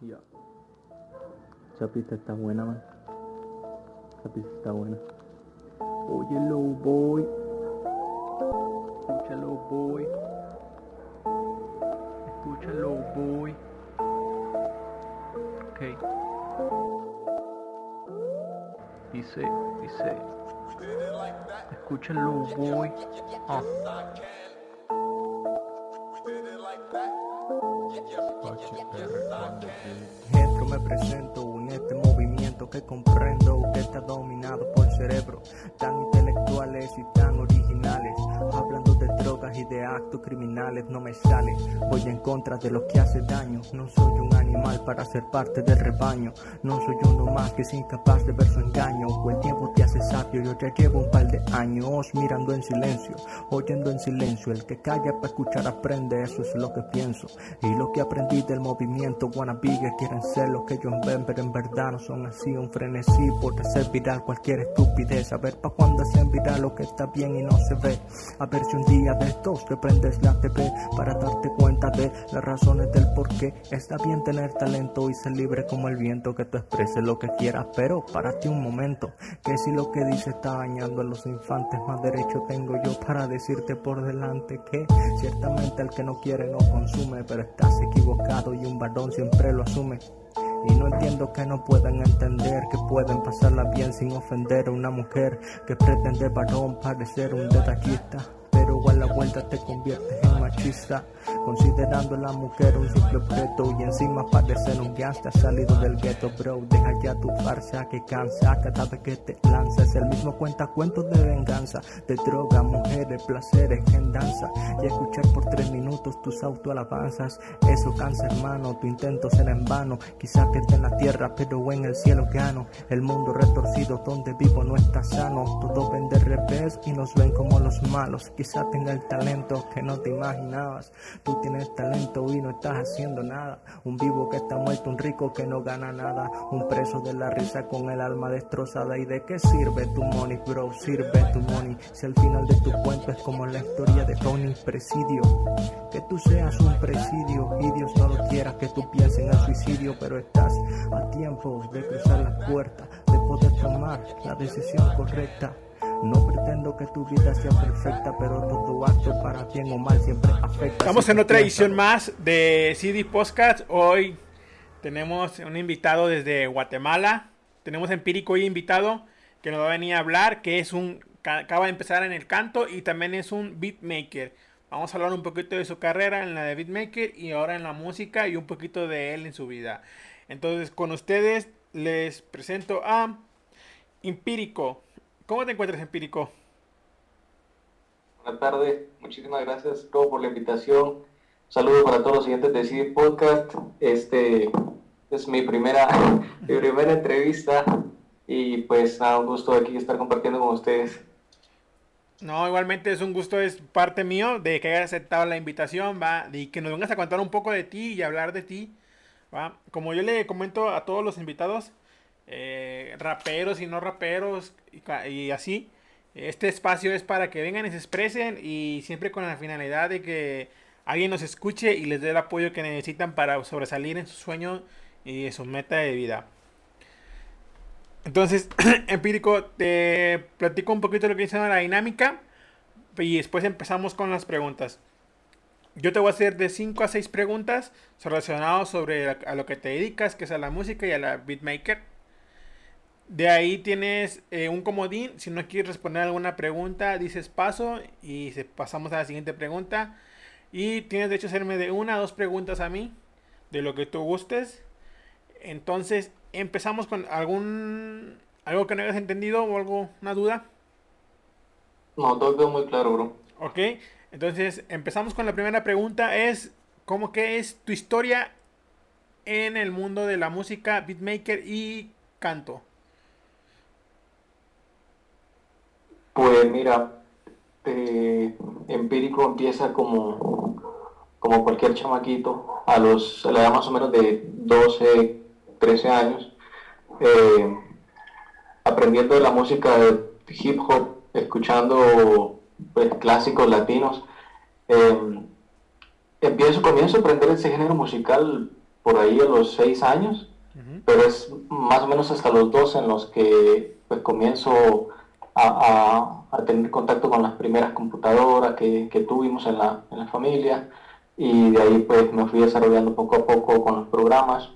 Ya. Esa pista está buena, man. Esa pista está buena. Oye, low boy. Escucha, low boy. Escucha, low boy. Ok. Dice, dice. Escucha, low boy. Ah. Me presento que comprendo que está dominado por cerebros tan intelectuales y tan originales. Hablando de drogas y de actos criminales, no me sale. Voy en contra de lo que hace daño. No soy un animal para ser parte del rebaño. No soy uno más que es incapaz de ver su engaño. O el tiempo te hace sabio. Yo ya llevo un par de años mirando en silencio, oyendo en silencio. El que calla para escuchar aprende, eso es lo que pienso. Y lo que aprendí del movimiento wannabe que quieren ser lo que ellos ven, pero en verdad no son así. Un frenesí por hacer viral cualquier estupidez. A ver pa' cuando hacen viral lo que está bien y no se ve. A ver si un día de estos te prendes la TV para darte cuenta de las razones del por qué. Está bien tener talento y ser libre como el viento, que tú expreses lo que quieras, pero párate un momento. Que si lo que dice está dañando a los infantes, más derecho tengo yo para decirte por delante que ciertamente el que no quiere no consume, pero estás equivocado y un varón siempre lo asume. Y no entiendo que no puedan entender que pueden pasarla bien sin ofender a una mujer que pretende varón parecer un detallista. Pero a la vuelta te conviertes en machista, considerando a la mujer un simple objeto y encima parecer un gangsta salido del gueto, bro. Deja ya tu farsa que cansa cada vez que te lanzas. El mismo cuenta cuentos de venganza, de droga, mujeres, placeres en danza. Y escuchar por tres minutos tus autoalabanzas. Eso cansa, hermano, tu intento será en vano. Quizás pierda en la tierra, pero en el cielo gano. El mundo retorcido donde vivo no está sano. Todo ven de revés y nos ven como los malos. Quizás tenga el talento que no te imaginabas. Tú tienes talento y no estás haciendo nada. Un vivo que está muerto, un rico que no gana nada. Un preso de la risa con el alma destrozada. ¿Y de qué sirve tu money, bro? Sirve tu money. Si al final de tu cuento es como la historia de Tony Presidio. Que tú seas un presidio y Dios no lo quiera que tú pienses en el suicidio. Pero estás a tiempo de cruzar la puerta, de poder tomar la decisión correcta. No pretendo que tu vida sea perfecta, pero todo acto para bien o mal siempre afecta. Estamos en otra edición más de CD Podcast. Hoy tenemos un invitado desde Guatemala. Tenemos Empírico hoy invitado que nos va a venir a hablar, que es un ca- acaba de empezar en el canto y también es un beatmaker. Vamos a hablar un poquito de su carrera en la de beatmaker y ahora en la música y un poquito de él en su vida. Entonces, con ustedes les presento a Empírico. ¿Cómo te encuentras, Empírico? Buenas tardes, muchísimas gracias todo por la invitación. Un saludo para todos los siguientes de CD Podcast. Este es mi primera, mi primera entrevista y pues nada, un gusto aquí estar compartiendo con ustedes. No, igualmente es un gusto, es parte mío de que hayas aceptado la invitación, va, y que nos vengas a contar un poco de ti y hablar de ti, va. Como yo le comento a todos los invitados, eh, raperos y no raperos y, así, este espacio es para que vengan y se expresen y siempre con la finalidad de que alguien nos escuche y les dé el apoyo que necesitan para sobresalir en su sueño y en su meta de vida. Entonces, empírico, te platico un poquito lo que dice la dinámica y después empezamos con las preguntas. Yo te voy a hacer de 5 a 6 preguntas relacionadas sobre a lo que te dedicas, que es a la música y a la beatmaker. De ahí tienes eh, un comodín. Si no quieres responder alguna pregunta, dices paso y se- pasamos a la siguiente pregunta. Y tienes derecho a hacerme de una a dos preguntas a mí, de lo que tú gustes. Entonces, empezamos con algún algo que no hayas entendido o algo, una duda. No, todo quedó muy claro, bro. Ok, entonces empezamos con la primera pregunta. Es, ¿cómo que es tu historia en el mundo de la música, beatmaker y canto? Pues mira, eh, Empírico empieza como, como cualquier chamaquito, a los, a la edad más o menos de 12, 13 años, eh, aprendiendo de la música de hip hop, escuchando pues, clásicos latinos. Eh, empiezo, comienzo a aprender ese género musical por ahí a los 6 años, pero es más o menos hasta los 12 en los que pues comienzo a, tener contacto con las primeras computadoras que, tuvimos en la, en la familia y de ahí pues me fui desarrollando poco a poco con los programas.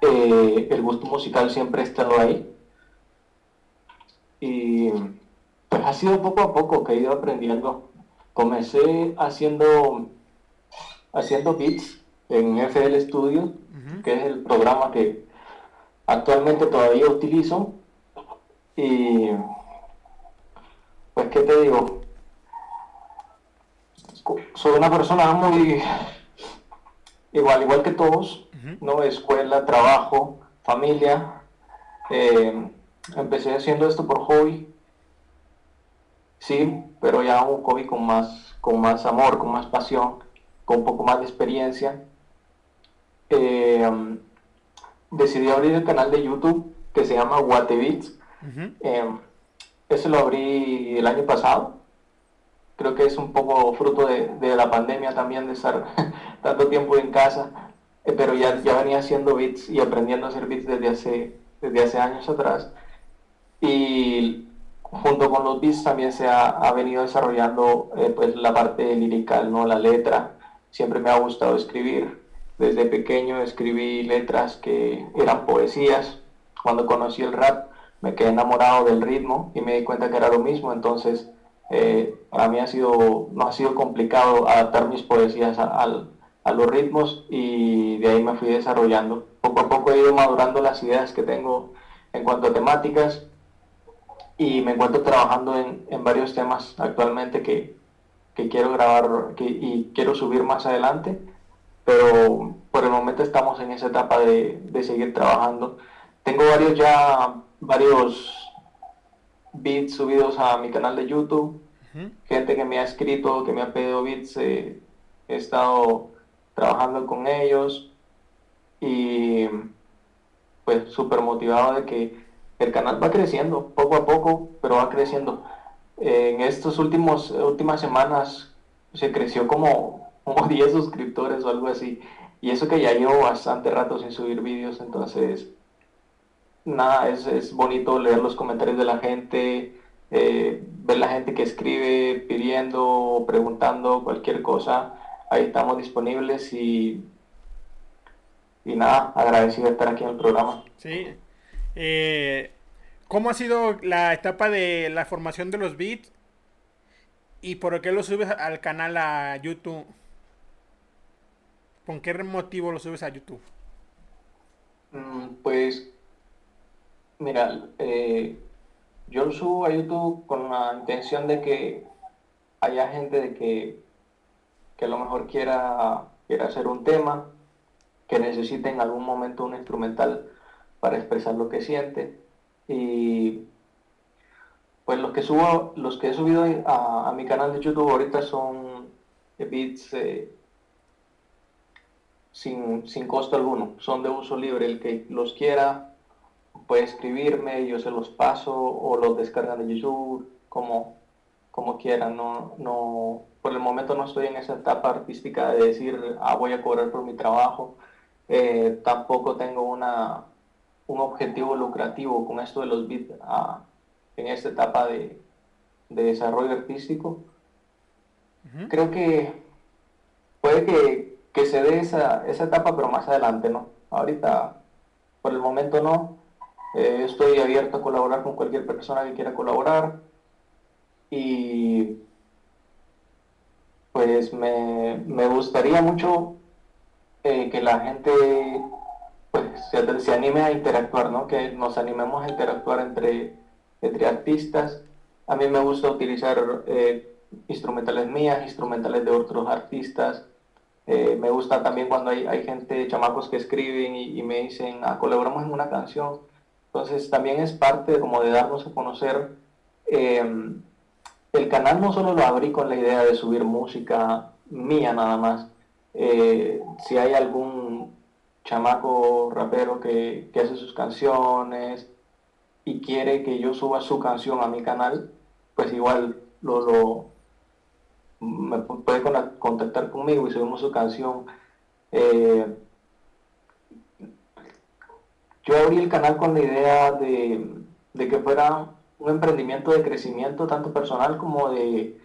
Eh, el gusto musical siempre ha estado ahí y pues ha sido poco a poco que he ido aprendiendo. Comencé haciendo, haciendo beats en FL Studio, que es el programa que actualmente todavía utilizo. Y pues, ¿qué te digo? Soy una persona muy igual, igual que todos, ¿no? Escuela, trabajo, familia. Eh, empecé haciendo esto por hobby. Sí, pero ya un hobby con más, con más amor, con más pasión, con un poco más de experiencia. Eh, decidí abrir el canal de YouTube que se llama Guatebits. Uh ese lo abrí el año pasado. Creo que es un poco fruto de, la pandemia también, de estar tanto tiempo en casa. Eh, pero ya, ya venía haciendo bits y aprendiendo a hacer bits desde hace, desde hace años atrás. Y junto con los beats también se ha, venido desarrollando eh, pues la parte lirical, ¿no? la letra. Siempre me ha gustado escribir. Desde pequeño escribí letras que eran poesías. Cuando conocí el rap me quedé enamorado del ritmo y me di cuenta que era lo mismo. Entonces eh, para mí ha sido, no ha sido complicado adaptar mis poesías a, a los ritmos y de ahí me fui desarrollando. Poco a poco he ido madurando las ideas que tengo en cuanto a temáticas y me encuentro trabajando en, en varios temas actualmente que, que quiero grabar que, y quiero subir más adelante, pero por el momento estamos en esa etapa de, de seguir trabajando. Tengo varios ya, varios beats subidos a mi canal de YouTube, gente que me ha escrito, que me ha pedido beats, eh, he estado trabajando con ellos y pues súper motivado de que el canal va creciendo poco a poco, pero va creciendo. En estos últimos últimas semanas se creció como, como 10 suscriptores o algo así. Y eso que ya llevo bastante rato sin subir vídeos, entonces nada, es, es bonito leer los comentarios de la gente, eh, ver la gente que escribe pidiendo, preguntando cualquier cosa. Ahí estamos disponibles y, y nada, agradecido de estar aquí en el programa. Sí, eh, ¿Cómo ha sido la etapa de la formación de los beats? ¿Y por qué lo subes al canal a YouTube? ¿Con qué motivo lo subes a YouTube? Mm, pues, mira, eh, yo lo subo a YouTube con la intención de que haya gente de que, que a lo mejor quiera, quiera hacer un tema, que necesite en algún momento un instrumental para expresar lo que siente. Y pues los que subo, los que he subido a, mi canal de YouTube ahorita son beats eh, sin, sin costo alguno, son de uso libre. El que los quiera puede escribirme, yo se los paso o los descargan de YouTube, como, como quieran. No, no, por el momento no estoy en esa etapa artística de decir, ah, voy a cobrar por mi trabajo. Eh, tampoco tengo una, un objetivo lucrativo con esto de los bits ah, en esta etapa de, desarrollo artístico. Creo que puede que, se dé esa, etapa, pero más adelante, ¿no? Ahorita, por el momento no. Eh, estoy abierto a colaborar con cualquier persona que quiera colaborar. Y pues me, gustaría mucho eh, que la gente pues se, anime a interactuar, ¿no? Que nos animemos a interactuar entre, entre artistas. A mí me gusta utilizar eh, instrumentales mías, instrumentales de otros artistas. Me gusta también cuando hay, hay gente, chamacos que escriben y, me dicen, ah, colaboramos en una canción. Entonces también es parte como de darnos a conocer. Em, el canal no solo lo abrí con la idea de subir música mía nada más. Eh, si hay algún chamaco rapero que, hace sus canciones y quiere que yo suba su canción a mi canal, pues igual lo, lo me puede contactar conmigo y subimos su canción. Eh, yo abrí el canal con la idea de, de que fuera un emprendimiento de crecimiento tanto personal como de,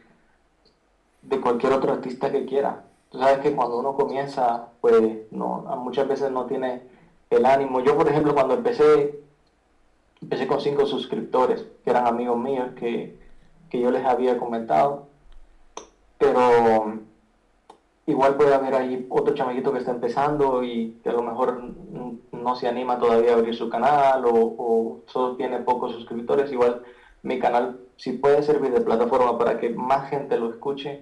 de cualquier otro artista que quiera. Tú sabes que cuando uno comienza, pues no, muchas veces no tiene el ánimo. Yo, por ejemplo, cuando empecé, empecé con cinco suscriptores, que eran amigos míos, que, que yo les había comentado. Pero igual puede haber ahí otro chamaquito que está empezando y que a lo mejor no se anima todavía a abrir su canal o, solo tiene pocos suscriptores. Igual mi canal si puede servir de plataforma para que más gente lo escuche,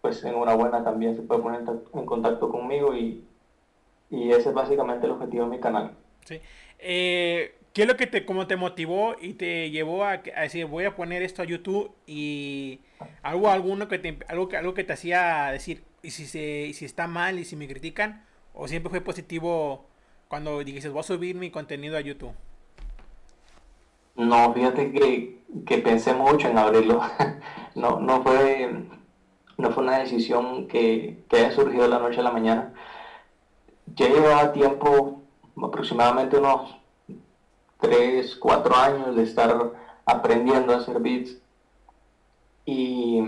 pues enhorabuena también se puede poner en contacto conmigo y, y ese es básicamente el objetivo de mi canal. Sí. Eh, ¿Qué es lo que te, como te motivó y te llevó a, decir voy a poner esto a YouTube y algo alguno que te, algo algo que te hacía decir y si se si está mal y si me critican o siempre fue positivo cuando dijiste voy a subir mi contenido a YouTube? No, fíjate que, que pensé mucho en abrirlo. no, no fue no fue una decisión que, que haya surgido de la noche a la mañana. Ya llevaba tiempo, aproximadamente unos 3, 4 años de estar aprendiendo a hacer beats. Y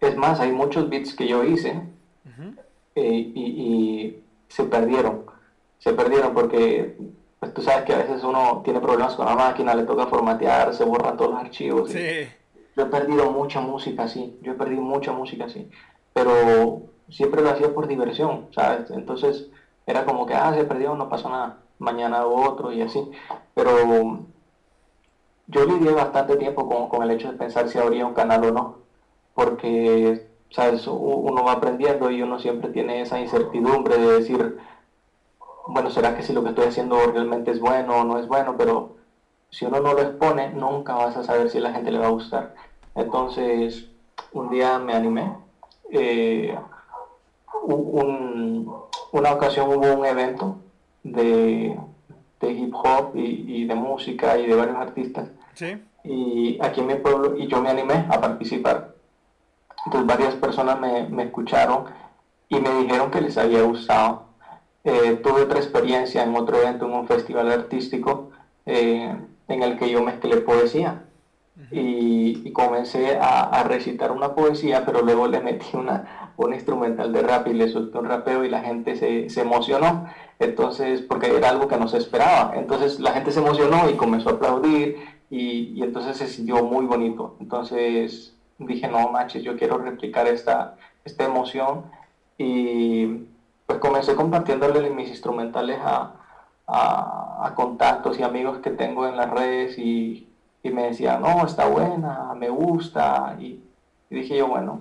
es más, hay muchos beats que yo hice eh, y, se perdieron. Se perdieron porque pues, tú sabes que a veces uno tiene problemas con la máquina, le toca formatear, se borran todos los archivos. Yo he perdido mucha música así, yo he perdido mucha música así, pero siempre lo hacía por diversión, ¿sabes? Entonces era como que, ah, se perdió, no pasó nada mañana o otro y así. Pero yo lidié bastante tiempo con, el hecho de pensar si habría un canal o no, porque, ¿sabes? Uno va aprendiendo y uno siempre tiene esa incertidumbre de decir, bueno, ¿será que si lo que estoy haciendo realmente es bueno o no es bueno? Pero si uno no lo expone, nunca vas a saber si a la gente le va a gustar. Entonces, un día me animé. Eh, una ocasión hubo un evento de, hip hop y, de música y de varios artistas. Y aquí en mi pueblo, y yo me animé a participar. Entonces varias personas me, escucharon y me dijeron que les había gustado. Eh, tuve otra experiencia en otro evento, en un festival artístico, eh, en el que yo mezclé poesía. y, comencé a, recitar una poesía, pero luego le metí una, un instrumental de rap y le solté un rapeo y la gente se, se emocionó. Entonces, porque era algo que no se esperaba. Entonces la gente se emocionó y comenzó a aplaudir y, entonces se sintió muy bonito. Entonces dije, no manches, yo quiero replicar esta, esta emoción y pues comencé compartiéndole mis instrumentales a, a, contactos y amigos que tengo en las redes y, me decían, no, está buena, me gusta. Y, dije yo, bueno,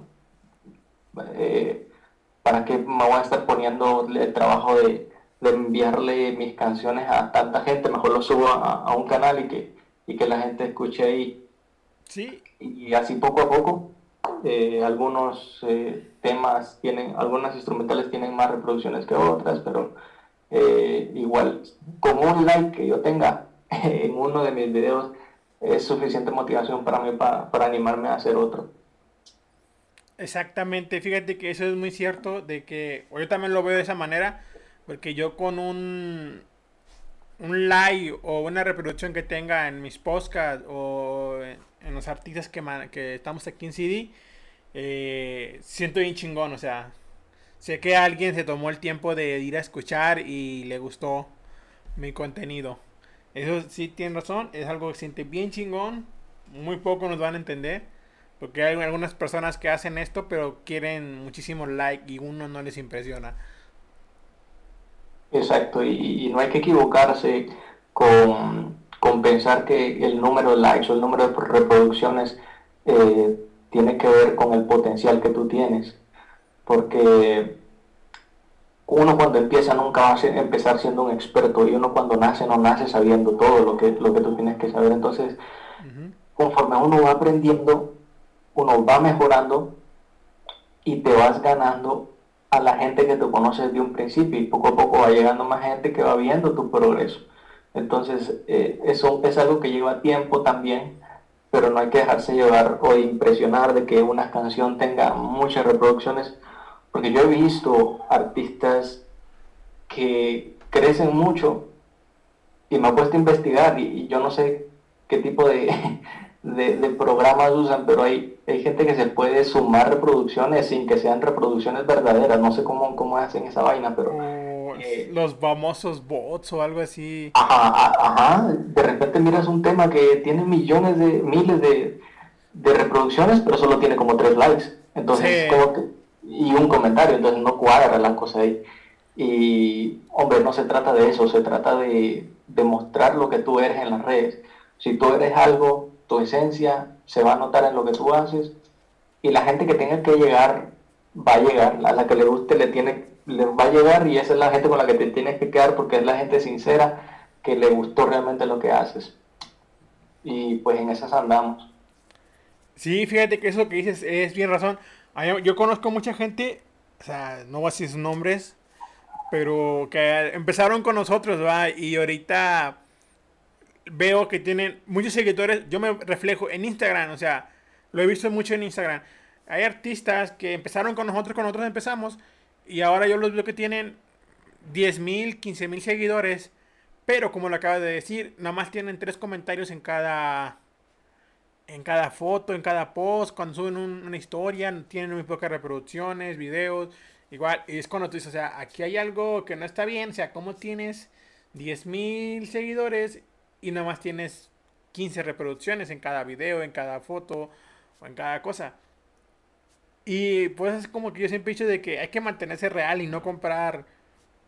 eh, ¿para qué me voy a estar poniendo el trabajo de, enviarle mis canciones a tanta gente, mejor lo subo a, un canal y que, y que la gente escuche ahí. Sí. Y así poco a poco, eh, algunos eh, temas tienen, algunas instrumentales tienen más reproducciones que otras, pero eh, igual, con un like que yo tenga en uno de mis videos es suficiente motivación para mí para, para animarme a hacer otro. Exactamente, fíjate que eso es muy cierto, de que yo también lo veo de esa manera porque yo con un, un like o una reproducción que tenga en mis podcasts o en los artistas que, que estamos aquí en CD, eh, siento bien chingón. O sea, sé que alguien se tomó el tiempo de ir a escuchar y le gustó mi contenido. Eso sí tiene razón, es algo que siente bien chingón. Muy poco nos van a entender. Porque hay algunas personas que hacen esto, pero quieren muchísimo like y uno no les impresiona. Exacto, y, no hay que equivocarse con, pensar que el número de likes o el número de reproducciones eh, tiene que ver con el potencial que tú tienes. Porque uno cuando empieza nunca va a empezar siendo un experto y uno cuando nace no nace sabiendo todo lo que, lo que tú tienes que saber. Entonces, conforme uno va aprendiendo, uno va mejorando y te vas ganando a la gente que tú conoces de un principio y poco a poco va llegando más gente que va viendo tu progreso. Entonces, eh, eso es algo que lleva tiempo también, pero no hay que dejarse llevar o impresionar de que una canción tenga muchas reproducciones, porque yo he visto artistas que, crecen mucho y me he puesto a investigar y, yo no sé qué tipo de, de, de programas usan, pero hay, hay gente que se puede sumar reproducciones sin que sean reproducciones verdaderas. No sé cómo, cómo hacen esa vaina, pero... Eh, los famosos bots o algo así. Ajá, ajá, de repente miras un tema que tiene millones de, miles de, de reproducciones, pero solo tiene como tres likes. Entonces, Sí. como que, y un comentario, entonces no cuadra la cosa ahí. Y, hombre, no se trata de eso, se trata de, de mostrar lo que tú eres en las redes. Si tú eres algo, tu esencia se va a notar en lo que tú haces, y la gente que tenga que llegar, va a llegar, a la que le guste le tiene, le va a llegar, y esa es la gente con la que te tienes que quedar, porque es la gente sincera que le gustó realmente lo que haces. Y pues en esas andamos. Sí, fíjate que eso que dices es bien razón. Yo conozco mucha gente, o sea, no voy a decir sus nombres, pero que empezaron con nosotros, ¿va? Y ahorita veo que tienen muchos seguidores. Yo me reflejo en Instagram, o sea, lo he visto mucho en Instagram. Hay artistas que empezaron con nosotros, con nosotros empezamos, y ahora yo los veo que tienen 10 mil, 15 mil seguidores, pero como lo acabas de decir, nada más tienen tres comentarios en cada en cada foto, en cada post, cuando suben un- una historia, tienen muy pocas reproducciones, videos, igual, y es cuando tú dices, o sea, aquí hay algo que no está bien, o sea, ¿cómo tienes 10.000 seguidores y nada más tienes 15 reproducciones en cada video, en cada foto o en cada cosa? Y pues es como que yo siempre he dicho de que hay que mantenerse real y no comprar,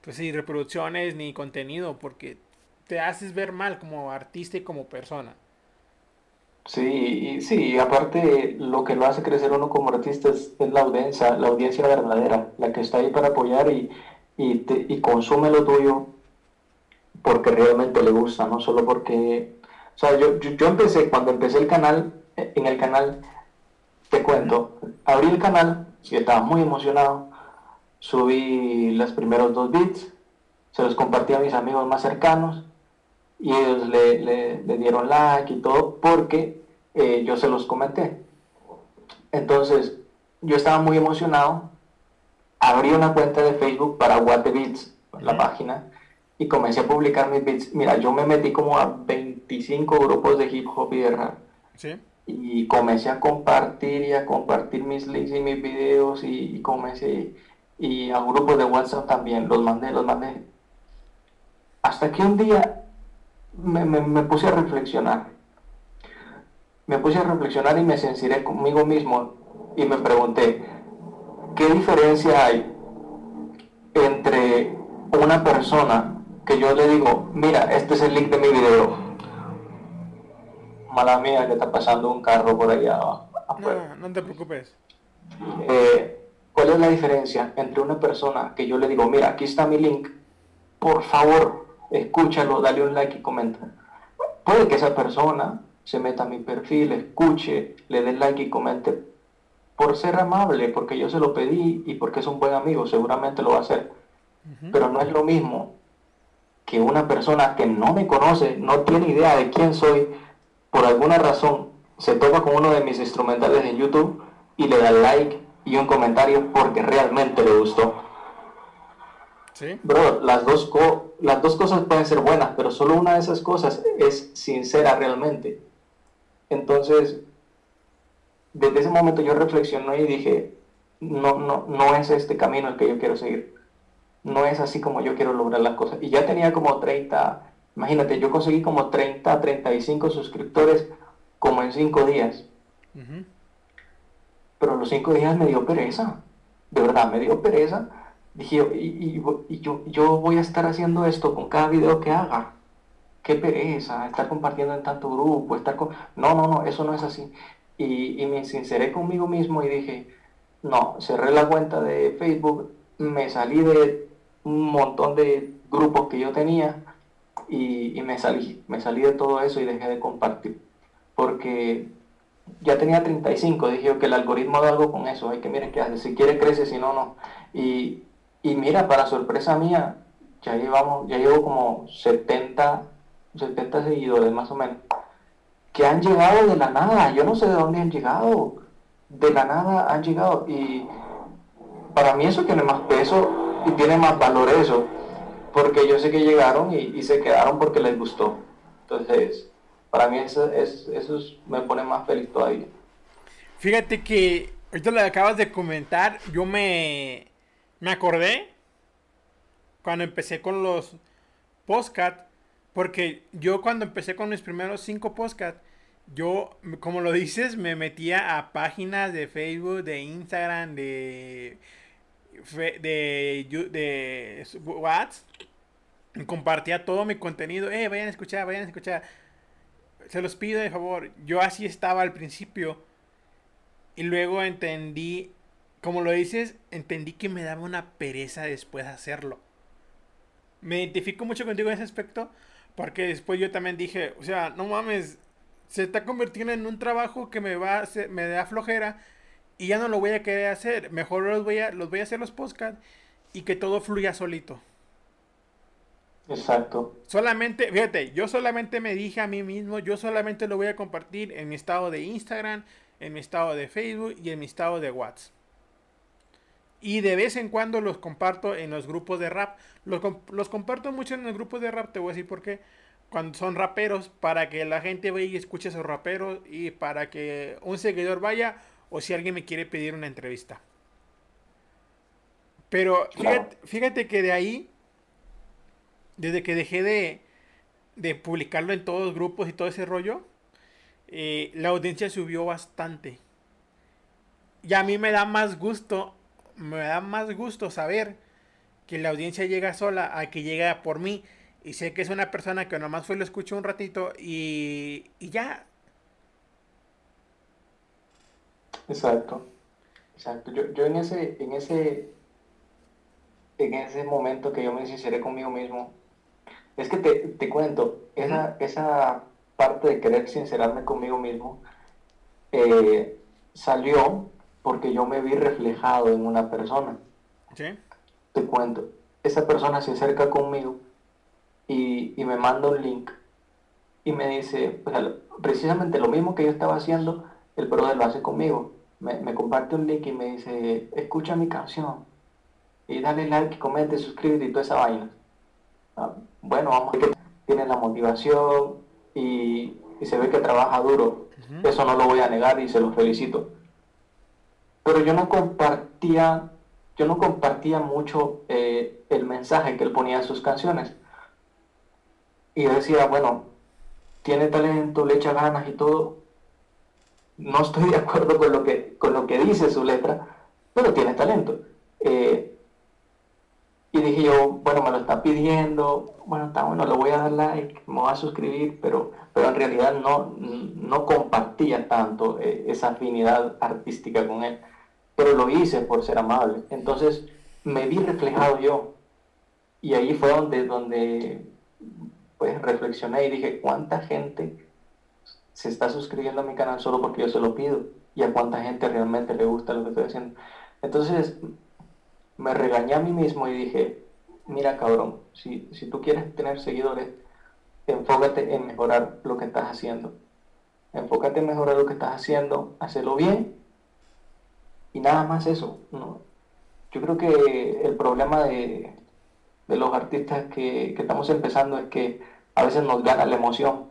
pues sí, reproducciones ni contenido, porque te haces ver mal como artista y como persona. Sí, y sí, aparte lo que lo hace crecer uno como artista es, la audiencia, la audiencia verdadera, la que está ahí para apoyar y, y, te- y consume lo tuyo porque realmente le gusta, no solo porque... O sea, yo, yo, yo empecé, cuando empecé el canal, en el canal, te cuento, abrí el canal y estaba muy emocionado, subí los primeros dos beats, se los compartí a mis amigos más cercanos y ellos le, le- le dieron like y todo porque eh, yo se los comenté. Entonces, yo estaba muy emocionado, abrí una cuenta de Facebook para What the Beats, la página, y comencé a publicar mis beats. Mira, yo me metí como a 25 grupos de hip hop y de rap. ¿Sí? Y comencé a compartir y a compartir mis links y mis videos y, comencé y a grupos de WhatsApp también, los mandé, los mandé. Hasta que un día me, me- puse a reflexionar. Me puse a reflexionar y me sinceré conmigo mismo y me pregunté, ¿qué diferencia hay entre una persona que yo le digo, mira, este es el link de mi video? Mala mía que está pasando un carro por allá afuera. No, no te preocupes. Eh, ¿Cuál es la diferencia entre una persona que yo le digo, mira, aquí está mi link, por favor, escúchalo, dale un like y comenta? Puede que esa persona se meta a mi perfil, escuche, le dé like y comente por ser amable, porque yo se lo pedí y porque es un buen amigo, seguramente lo va a hacer. Pero no es lo mismo que una persona que no me conoce, no tiene idea de quién soy, por alguna razón se topa con uno de mis instrumentales en YouTube y le da like y un comentario porque realmente le gustó. ¿Sí? Bro, las dos, co- las dos cosas pueden ser buenas, pero solo una de esas cosas es sincera realmente. Entonces, desde ese momento yo reflexioné y dije, no, no, no es este camino el que yo quiero seguir. No es así como yo quiero lograr las cosas. Y ya tenía como 30, imagínate, yo conseguí como 30, 35 suscriptores como en 5 días. Pero los 5 días me dio pereza. De verdad, me dio pereza. Dije, y- y yo, yo voy a estar haciendo esto con cada video que haga. Qué pereza, estar compartiendo en tanto grupo, estar con... No, no, no, eso no es así. Y, y me sinceré conmigo mismo y dije, no, cerré la cuenta de Facebook, me salí de un montón de grupos que yo tenía y, me salí, me salí de todo eso y dejé de compartir. Porque ya tenía 35, dije que el algoritmo da algo con eso, hay que mirar qué hace, si quiere crece, si no, no. Y, y mira, para sorpresa mía, ya llevamos, ya llevo como 70, 70 seguidores más o menos, que han llegado de la nada, yo no sé de dónde han llegado, de la nada han llegado y para mí eso tiene más peso y tiene más valor eso, porque yo sé que llegaron y, se quedaron porque les gustó. Entonces, para mí eso, es, eso es- me pone más feliz todavía. Fíjate que ahorita lo acabas de comentar, yo me, me acordé cuando empecé con los postcat, porque yo cuando empecé con mis primeros cinco postcat, yo, como lo dices, me metía a páginas de Facebook, de Instagram, de de, Yu- de WhatsApp, compartía todo mi contenido, eh, vayan a escuchar, vayan a escuchar, se los pido de favor, yo así estaba al principio, y luego entendí, como lo dices, entendí que me daba una pereza después hacerlo. Me identifico mucho contigo en ese aspecto, porque después yo también dije, o sea, no mames, se está convirtiendo en un trabajo que me va a hacer- me da flojera y ya no lo voy a querer hacer. Mejor los voy a, los voy a hacer los podcasts y que todo fluya solito. Exacto. Solamente, fíjate, yo solamente me dije a mí mismo, yo solamente lo voy a compartir en mi estado de Instagram, en mi estado de Facebook y en mi estado de WhatsApp. Y de vez en cuando los comparto en los grupos de rap. Los, los comparto mucho en los grupos de rap, te voy a decir por qué. Cuando son raperos, para que la gente vaya y escuche a esos raperos y para que un seguidor vaya o si alguien me quiere pedir una entrevista. Pero fíjate que de ahí desde que dejé de, de publicarlo en todos los grupos y todo ese rollo, eh, la audiencia subió bastante. Y a mí me da más gusto, me da más gusto saber que la audiencia llega sola a que llega por mí. Y sé que es una persona que nomás fue lo escucho un ratito y, y ya. Exacto, exacto. Yo, yo en ese, en ese, en ese momento que yo me sinceré conmigo mismo, es que te, te cuento, esa, esa parte de querer sincerarme conmigo mismo eh, salió porque yo me vi reflejado en una persona. ¿Sí? Te cuento, esa persona se acerca conmigo y, y me manda un link y me dice, o sea, precisamente lo mismo que yo estaba haciendo, el brother lo hace conmigo. Me, me comparte un link y me dice, escucha mi canción y dale like, comente, suscríbete y toda esa vaina. Bueno, vamos a ver que tiene la motivación y, y se ve que trabaja duro. Eso no lo voy a negar y se lo felicito. Pero yo no compartía, yo no compartía mucho eh, el mensaje que él ponía en sus canciones. Y yo decía, bueno, tiene talento, le echa ganas y todo. No estoy de acuerdo con lo que, con lo que dice su letra, pero tiene talento. Eh, y dije yo, bueno, me lo está pidiendo, bueno, está bueno, le voy a dar like, me voy a suscribir, pero, pero en realidad no, no compartía tanto eh, esa afinidad artística con él, pero lo hice por ser amable. Entonces me vi reflejado yo, y ahí fue donde, donde pues reflexioné y dije, ¿cuánta gente se está suscribiendo a mi canal solo porque yo se lo pido? ¿Y a cuánta gente realmente le gusta lo que estoy haciendo? Entonces me regañé a mí mismo y dije, mira cabrón, si, si tú quieres tener seguidores, enfócate en mejorar lo que estás haciendo. Enfócate en mejorar lo que estás haciendo, hacerlo bien y nada más eso. ¿no? Yo creo que el problema de, de los artistas que, que estamos empezando es que a veces nos gana la emoción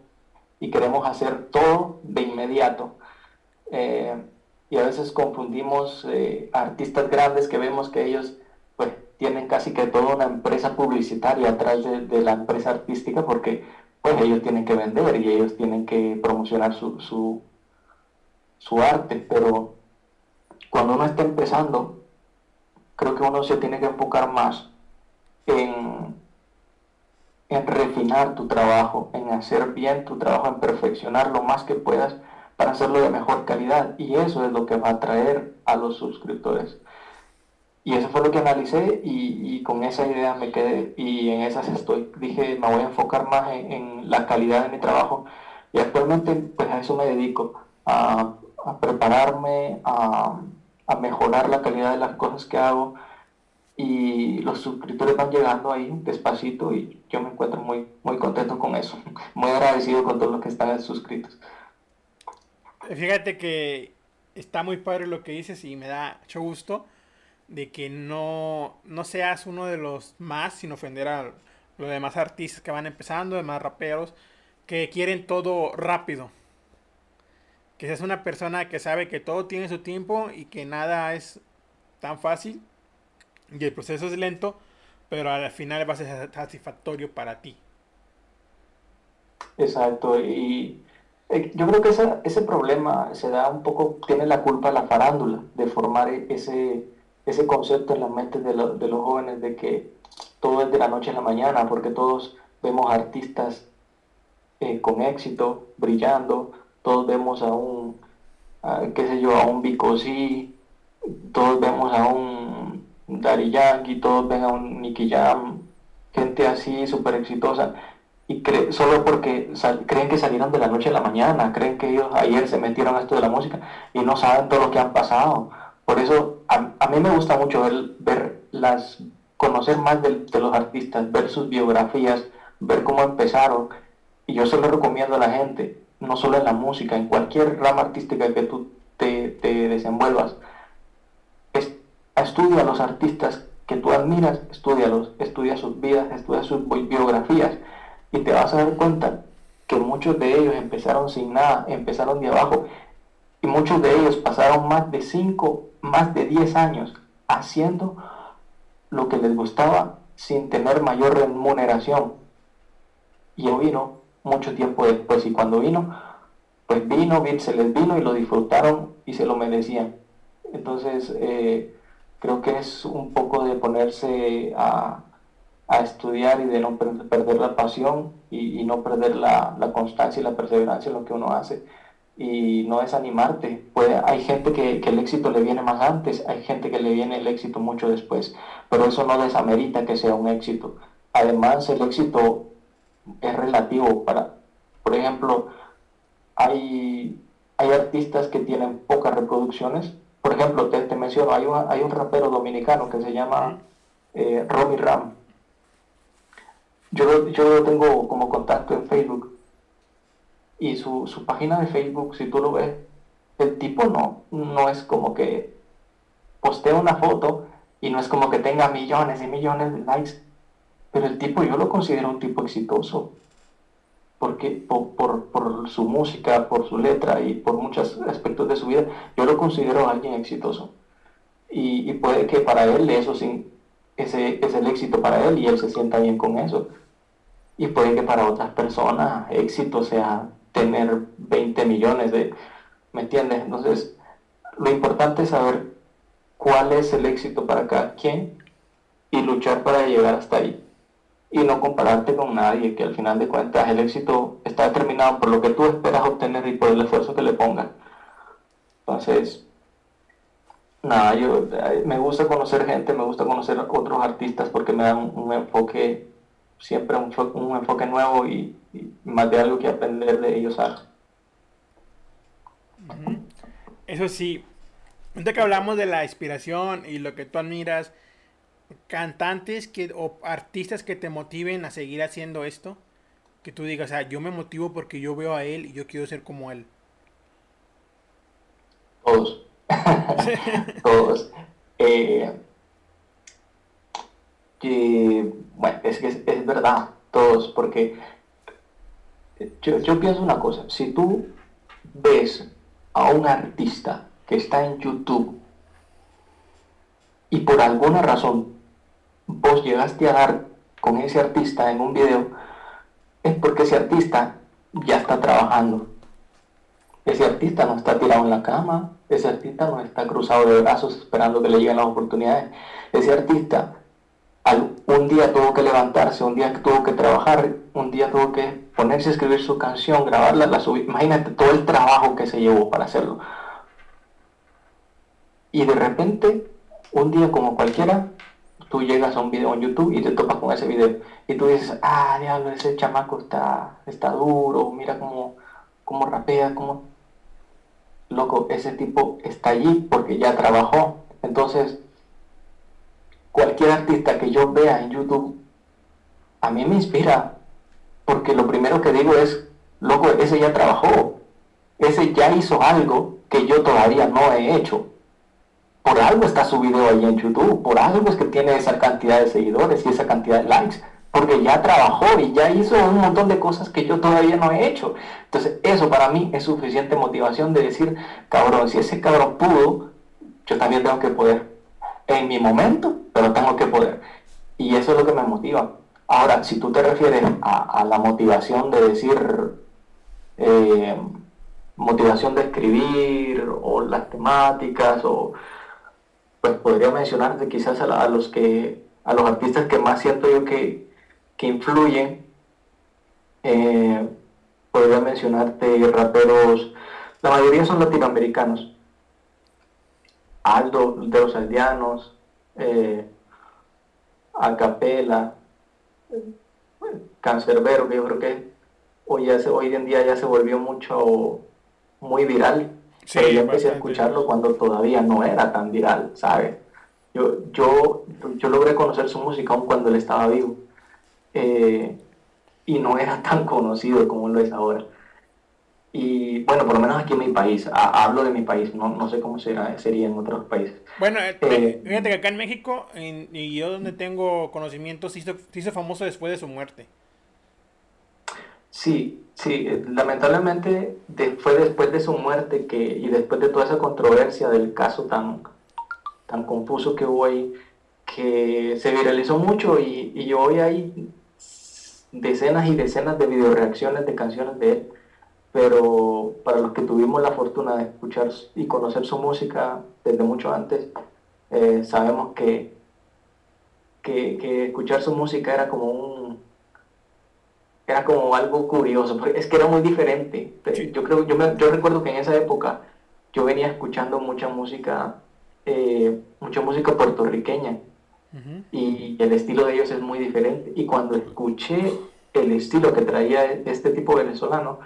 y queremos hacer todo de inmediato. Eh, y a veces confundimos eh, artistas grandes que vemos que ellos pues tienen casi que toda una empresa publicitaria atrás de, de la empresa artística porque pues ellos tienen que vender y ellos tienen que promocionar su, su, su arte, pero cuando uno está empezando, creo que uno se tiene que enfocar más en, en refinar tu trabajo, en hacer bien tu trabajo, en perfeccionar lo más que puedas para hacerlo de mejor calidad. Y eso es lo que va a atraer a los suscriptores. Y eso fue lo que analicé y, con esa idea me quedé y en esas estoy. Dije, me voy a enfocar más en, la calidad de mi trabajo y actualmente pues a eso me dedico, a, a prepararme, a, a mejorar la calidad de las cosas que hago y los suscriptores van llegando ahí despacito y yo me encuentro muy, muy contento con eso, muy agradecido con todos los que están suscritos. Fíjate que está muy padre lo que dices y me da mucho gusto de que no, no seas uno de los más sin ofender a, los demás artistas que van empezando, demás raperos, que quieren todo rápido. Que seas una persona que sabe que todo tiene su tiempo y que nada es tan fácil y el proceso es lento, pero al final va a ser satisfactorio para ti. Exacto, y yo creo que ese, ese problema se da un poco, tiene la culpa la farándula de formar e, ese, ese concepto en la mente de, de los jóvenes de que todo es de la noche a la mañana, porque todos vemos artistas eh, con éxito, brillando, todos vemos a un, qué sé yo, a un Bicosí, todos vemos a un Daddy Yankee, todos ven a un Nicky Jam, gente así súper exitosa, y solo porque creen que salieron de la noche a la mañana, creen que ellos ayer se metieron a esto de la música y no saben todo lo que han pasado. Por eso a, a mí me gusta mucho ver, ver las, conocer más de, los artistas, ver sus biografías, ver cómo empezaron. Y yo se lo recomiendo a la gente, no solo en la música, en cualquier rama artística que tú te, te desenvuelvas. estudia a los artistas que tú admiras, estudialos, estudia sus vidas, estudia sus biografías y te vas a dar cuenta que muchos de ellos empezaron sin nada, empezaron de abajo y muchos de ellos pasaron más de 5, más de 10 años haciendo lo que les gustaba sin tener mayor remuneración. Y vino mucho tiempo después y cuando vino, pues vino, se les vino y lo disfrutaron y se lo merecían. Entonces, eh, creo que es un poco de ponerse a, a estudiar y de no perder la pasión y, no perder la, constancia y la perseverancia en lo que uno hace y no desanimarte. Puede, hay gente que, el éxito le viene más antes, hay gente que le viene el éxito mucho después, pero eso no desamerita que sea un éxito. Además, el éxito es relativo para, por ejemplo, hay, hay artistas que tienen pocas reproducciones. Por ejemplo, te, te menciono, hay un, hay un rapero dominicano que se llama eh, Romy Ram yo, yo lo tengo como contacto en Facebook. Y su, su, página de Facebook, si tú lo ves, el tipo no, no es como que postea una foto y no es como que tenga millones y millones de likes. Pero el tipo yo lo considero un tipo exitoso. Porque por, por, por su música, por su letra y por muchos aspectos de su vida, yo lo considero alguien exitoso. Y, y puede que para él eso sin, ese es el éxito para él y él se sienta bien con eso. Y puede que para otras personas éxito sea tener 20 millones de... ¿Me entiendes? Entonces, lo importante es saber cuál es el éxito para cada quien y luchar para llegar hasta ahí. Y no compararte con nadie, que al final de cuentas el éxito está determinado por lo que tú esperas obtener y por el esfuerzo que le pongas. Entonces, nada, yo me gusta conocer gente, me gusta conocer otros artistas porque me dan un enfoque siempre un, un enfoque nuevo y, más de algo que aprender de ellos. Eso sí, antes que hablamos de la inspiración y lo que tú admiras, cantantes que, o artistas que te motiven a seguir haciendo esto, que tú digas, o yo me motivo porque yo veo a él y yo quiero ser como él. Todos. Todos. Eh, que, bueno, es que es, verdad, todos, porque yo, yo, pienso una cosa, si tú ves a un artista que está en YouTube y por alguna razón vos llegaste a dar con ese artista en un video, es porque ese artista ya está trabajando. Ese artista no está tirado en la cama, ese artista no está cruzado de brazos esperando que le lleguen las oportunidades. Ese artista un día tuvo que levantarse, un día tuvo que trabajar, un día tuvo que ponerse a escribir su canción, grabarla, la subir. Imagínate todo el trabajo que se llevó para hacerlo. Y de repente, un día como cualquiera, tú llegas a un video en YouTube y te topas con ese video. Y tú dices, ah, diablo, ese chamaco está, está duro, mira cómo, cómo rapea, cómo... Loco, ese tipo está allí porque ya trabajó. Entonces, cualquier artista que yo vea en YouTube, a mí me inspira, porque lo primero que digo es, loco, ese ya trabajó, ese ya hizo algo que yo todavía no he hecho. Por algo está su video ahí en YouTube, por algo es que tiene esa cantidad de seguidores y esa cantidad de likes, porque ya trabajó y ya hizo un montón de cosas que yo todavía no he hecho. Entonces, eso para mí es suficiente motivación de decir, cabrón, si ese cabrón pudo, yo también tengo que poder. En mi momento, pero tengo que poder. Y eso es lo que me motiva. Ahora, si tú te refieres a, la motivación de decir, eh, motivación de escribir o las temáticas, o pues podría mencionarte quizás a los que a los artistas que más siento yo que, que influyen. Eh, podría mencionarte raperos, la mayoría son latinoamericanos. Aldo de los Aldeanos, eh, Acapela, Cancerbero, que yo creo que hoy, hoy en día ya se volvió mucho, muy viral. pero yo empecé a escucharlo cuando todavía no era tan viral, ¿sabes? Yo, yo, yo logré conocer su música aún cuando él estaba vivo. Eh, y no era tan conocido como lo es ahora. Y bueno, por lo menos aquí en mi país, hablo de mi país, no, no sé cómo será, sería en otros países. Bueno, eh, eh, fíjate que acá en México, y yo donde tengo conocimientos, se hizo, famoso después de su muerte. Sí, sí, lamentablemente fue después de su muerte que, y después de toda esa controversia del caso tan, tan confuso que hubo ahí, que se viralizó mucho y, y hoy hay decenas y decenas de video reacciones de canciones de él, pero para los que tuvimos la fortuna de escuchar y conocer su música desde mucho antes, eh, sabemos que, que, escuchar su música era como un era como algo curioso, porque es que era muy diferente. Yo creo, yo, yo recuerdo que en esa época yo venía escuchando mucha música, eh, mucha música puertorriqueña y el estilo de ellos es muy diferente. Y cuando escuché el estilo que traía este tipo venezolano,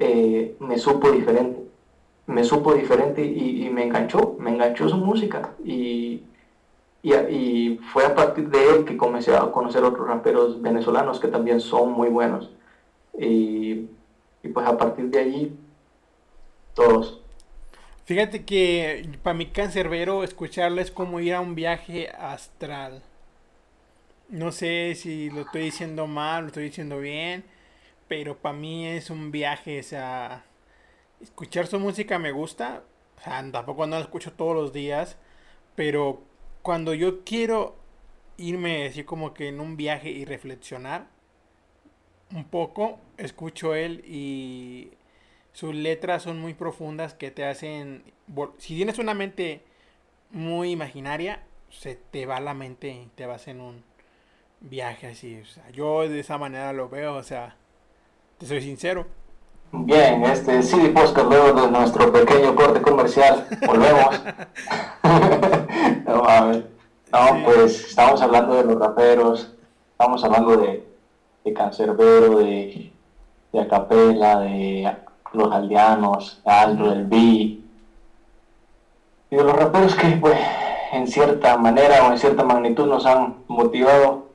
eh, me supo diferente. Me supo diferente y, me enganchó, me enganchó su música. Y, y, fue a partir de él que comencé a conocer otros raperos venezolanos que también son muy buenos. Y, y pues a partir de allí, todos. Fíjate que para mi cancerbero escucharla es como ir a un viaje astral. No sé si lo estoy diciendo mal, lo estoy diciendo bien, pero para mí es un viaje, o sea, escuchar su música me gusta, o sea, tampoco no la escucho todos los días, pero cuando yo quiero irme así como que en un viaje y reflexionar un poco, escucho él y sus letras son muy profundas que te hacen... Si tienes una mente muy imaginaria, se te va la mente y te vas en un viaje así. O sea, yo de esa manera lo veo, o sea, te soy sincero. Bien, este CD Podcast luego de nuestro pequeño corte comercial, volvemos. no No, pues estamos hablando de los raperos, estamos hablando de, de Cancerbero, de, de Acapela, de los aldeanos, Aldo, el B. Y de los raperos que, pues, en cierta manera o en cierta magnitud nos han motivado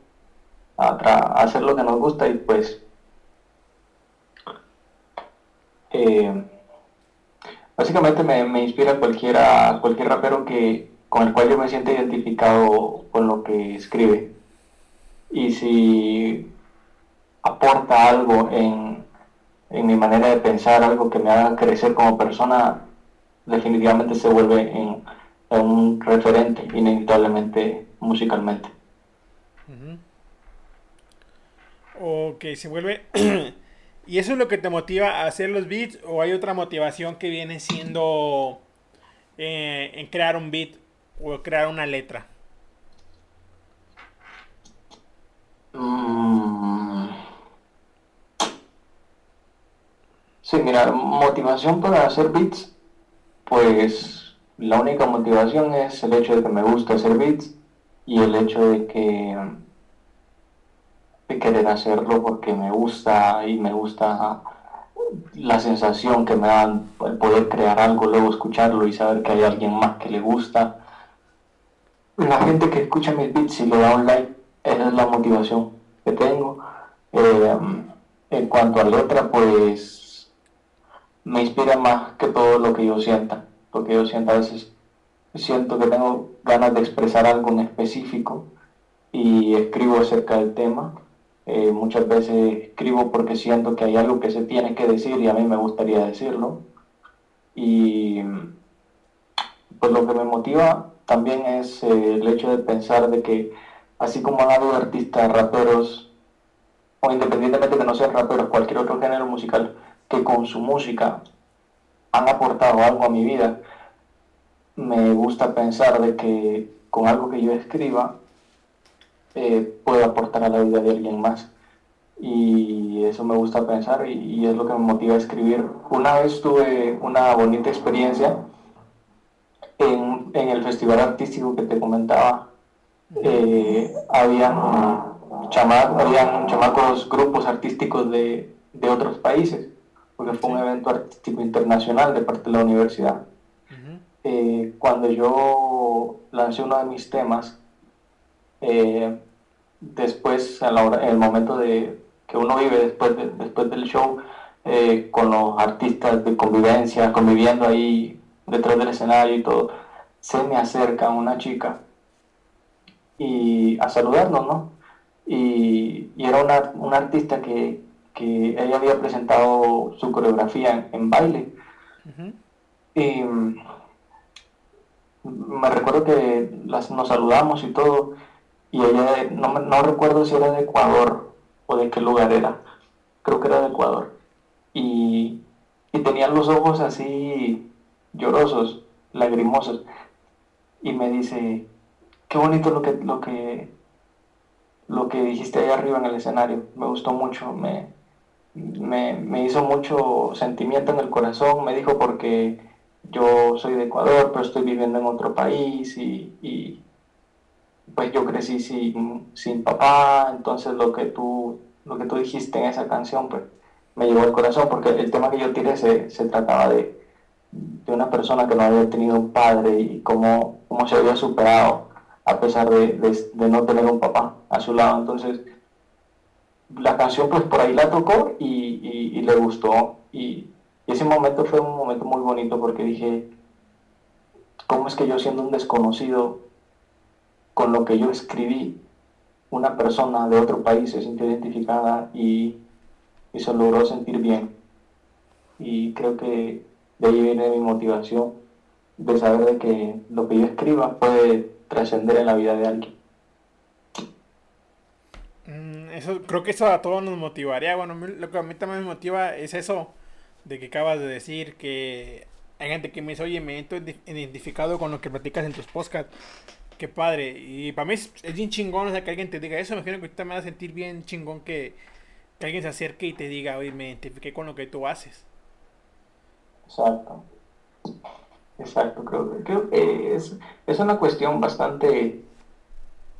a, hacer lo que nos gusta y, pues, eh, básicamente me, inspira cualquiera, cualquier rapero que, con el cual yo me siento identificado con lo que escribe. Y si aporta algo en, mi manera de pensar, algo que me haga crecer como persona, definitivamente se vuelve un referente, inevitablemente musicalmente. Ok, se vuelve... ¿Y eso es lo que te motiva a hacer los beats o hay otra motivación que viene siendo eh, en crear un beat o crear una letra? Mm. Sí, mira, motivación para hacer beats, pues la única motivación es el hecho de que me gusta hacer beats y el hecho de que querer hacerlo porque me gusta y me gusta la sensación que me da el poder crear algo, luego escucharlo y saber que hay alguien más que le gusta. La gente que escucha mis beats y le da un like, esa es la motivación que tengo. Eh, en cuanto a letra, pues me inspira más que todo lo que yo sienta, porque yo siento a veces, siento que tengo ganas de expresar algo en específico y escribo acerca del tema Eh, muchas veces escribo porque siento que hay algo que se tiene que decir y a mí me gustaría decirlo. Y pues lo que me motiva también es eh, el hecho de pensar de que así como han habido artistas, raperos, o independientemente de que no sean raperos, cualquier otro género musical, que con su música han aportado algo a mi vida, me gusta pensar de que con algo que yo escriba eh, aportar a la vida de alguien más. Y eso me gusta pensar y, es lo que me motiva a escribir. Una vez tuve una bonita experiencia en, en el festival artístico que te comentaba. Eh, habían, habían chamacos, grupos artísticos de, de otros países, porque fue un evento artístico internacional de parte de la universidad. Eh, cuando yo lancé uno de mis temas, eh, después, en, el momento de que uno vive después, después del show, eh, con los artistas de convivencia, conviviendo ahí detrás del escenario y todo, se me acerca una chica y a saludarnos, ¿no? Y, era una, una artista que, que, ella había presentado su coreografía en, baile. Y me recuerdo que las, nos saludamos y todo, y ella, no, no recuerdo si era de Ecuador o de qué lugar era, creo que era de Ecuador, y, y tenía los ojos así llorosos, lagrimosos, y me dice, qué bonito lo que, lo que, lo que dijiste ahí arriba en el escenario, me gustó mucho, me, me, me hizo mucho sentimiento en el corazón, me dijo porque yo soy de Ecuador, pero estoy viviendo en otro país y, pues yo crecí sin, sin, papá, entonces lo que, tú, lo que tú dijiste en esa canción pues me llegó al corazón porque el tema que yo tiré se, se trataba de, de, una persona que no había tenido un padre y cómo, cómo se había superado a pesar de, de, no tener un papá a su lado. Entonces la canción pues por ahí la tocó y, y, le gustó y ese momento fue un momento muy bonito porque dije, ¿cómo es que yo siendo un desconocido, con lo que yo escribí, una persona de otro país se sintió identificada y, se logró sentir bien? Y creo que de ahí viene mi motivación de saber de que lo que yo escriba puede trascender en la vida de alguien. Mm, eso, creo que eso a todos nos motivaría. Bueno, lo que a mí también me motiva es eso de que acabas de decir que hay gente que me dice, oye, me he identificado con lo que platicas en tus podcasts. Qué padre. Y para mí es, bien chingón, o sea, que alguien te diga eso. Me imagino que ahorita me va a sentir bien chingón que, alguien se acerque y te diga, oye, me identifiqué con lo que tú haces. Exacto. Exacto, creo, creo que es, es una cuestión bastante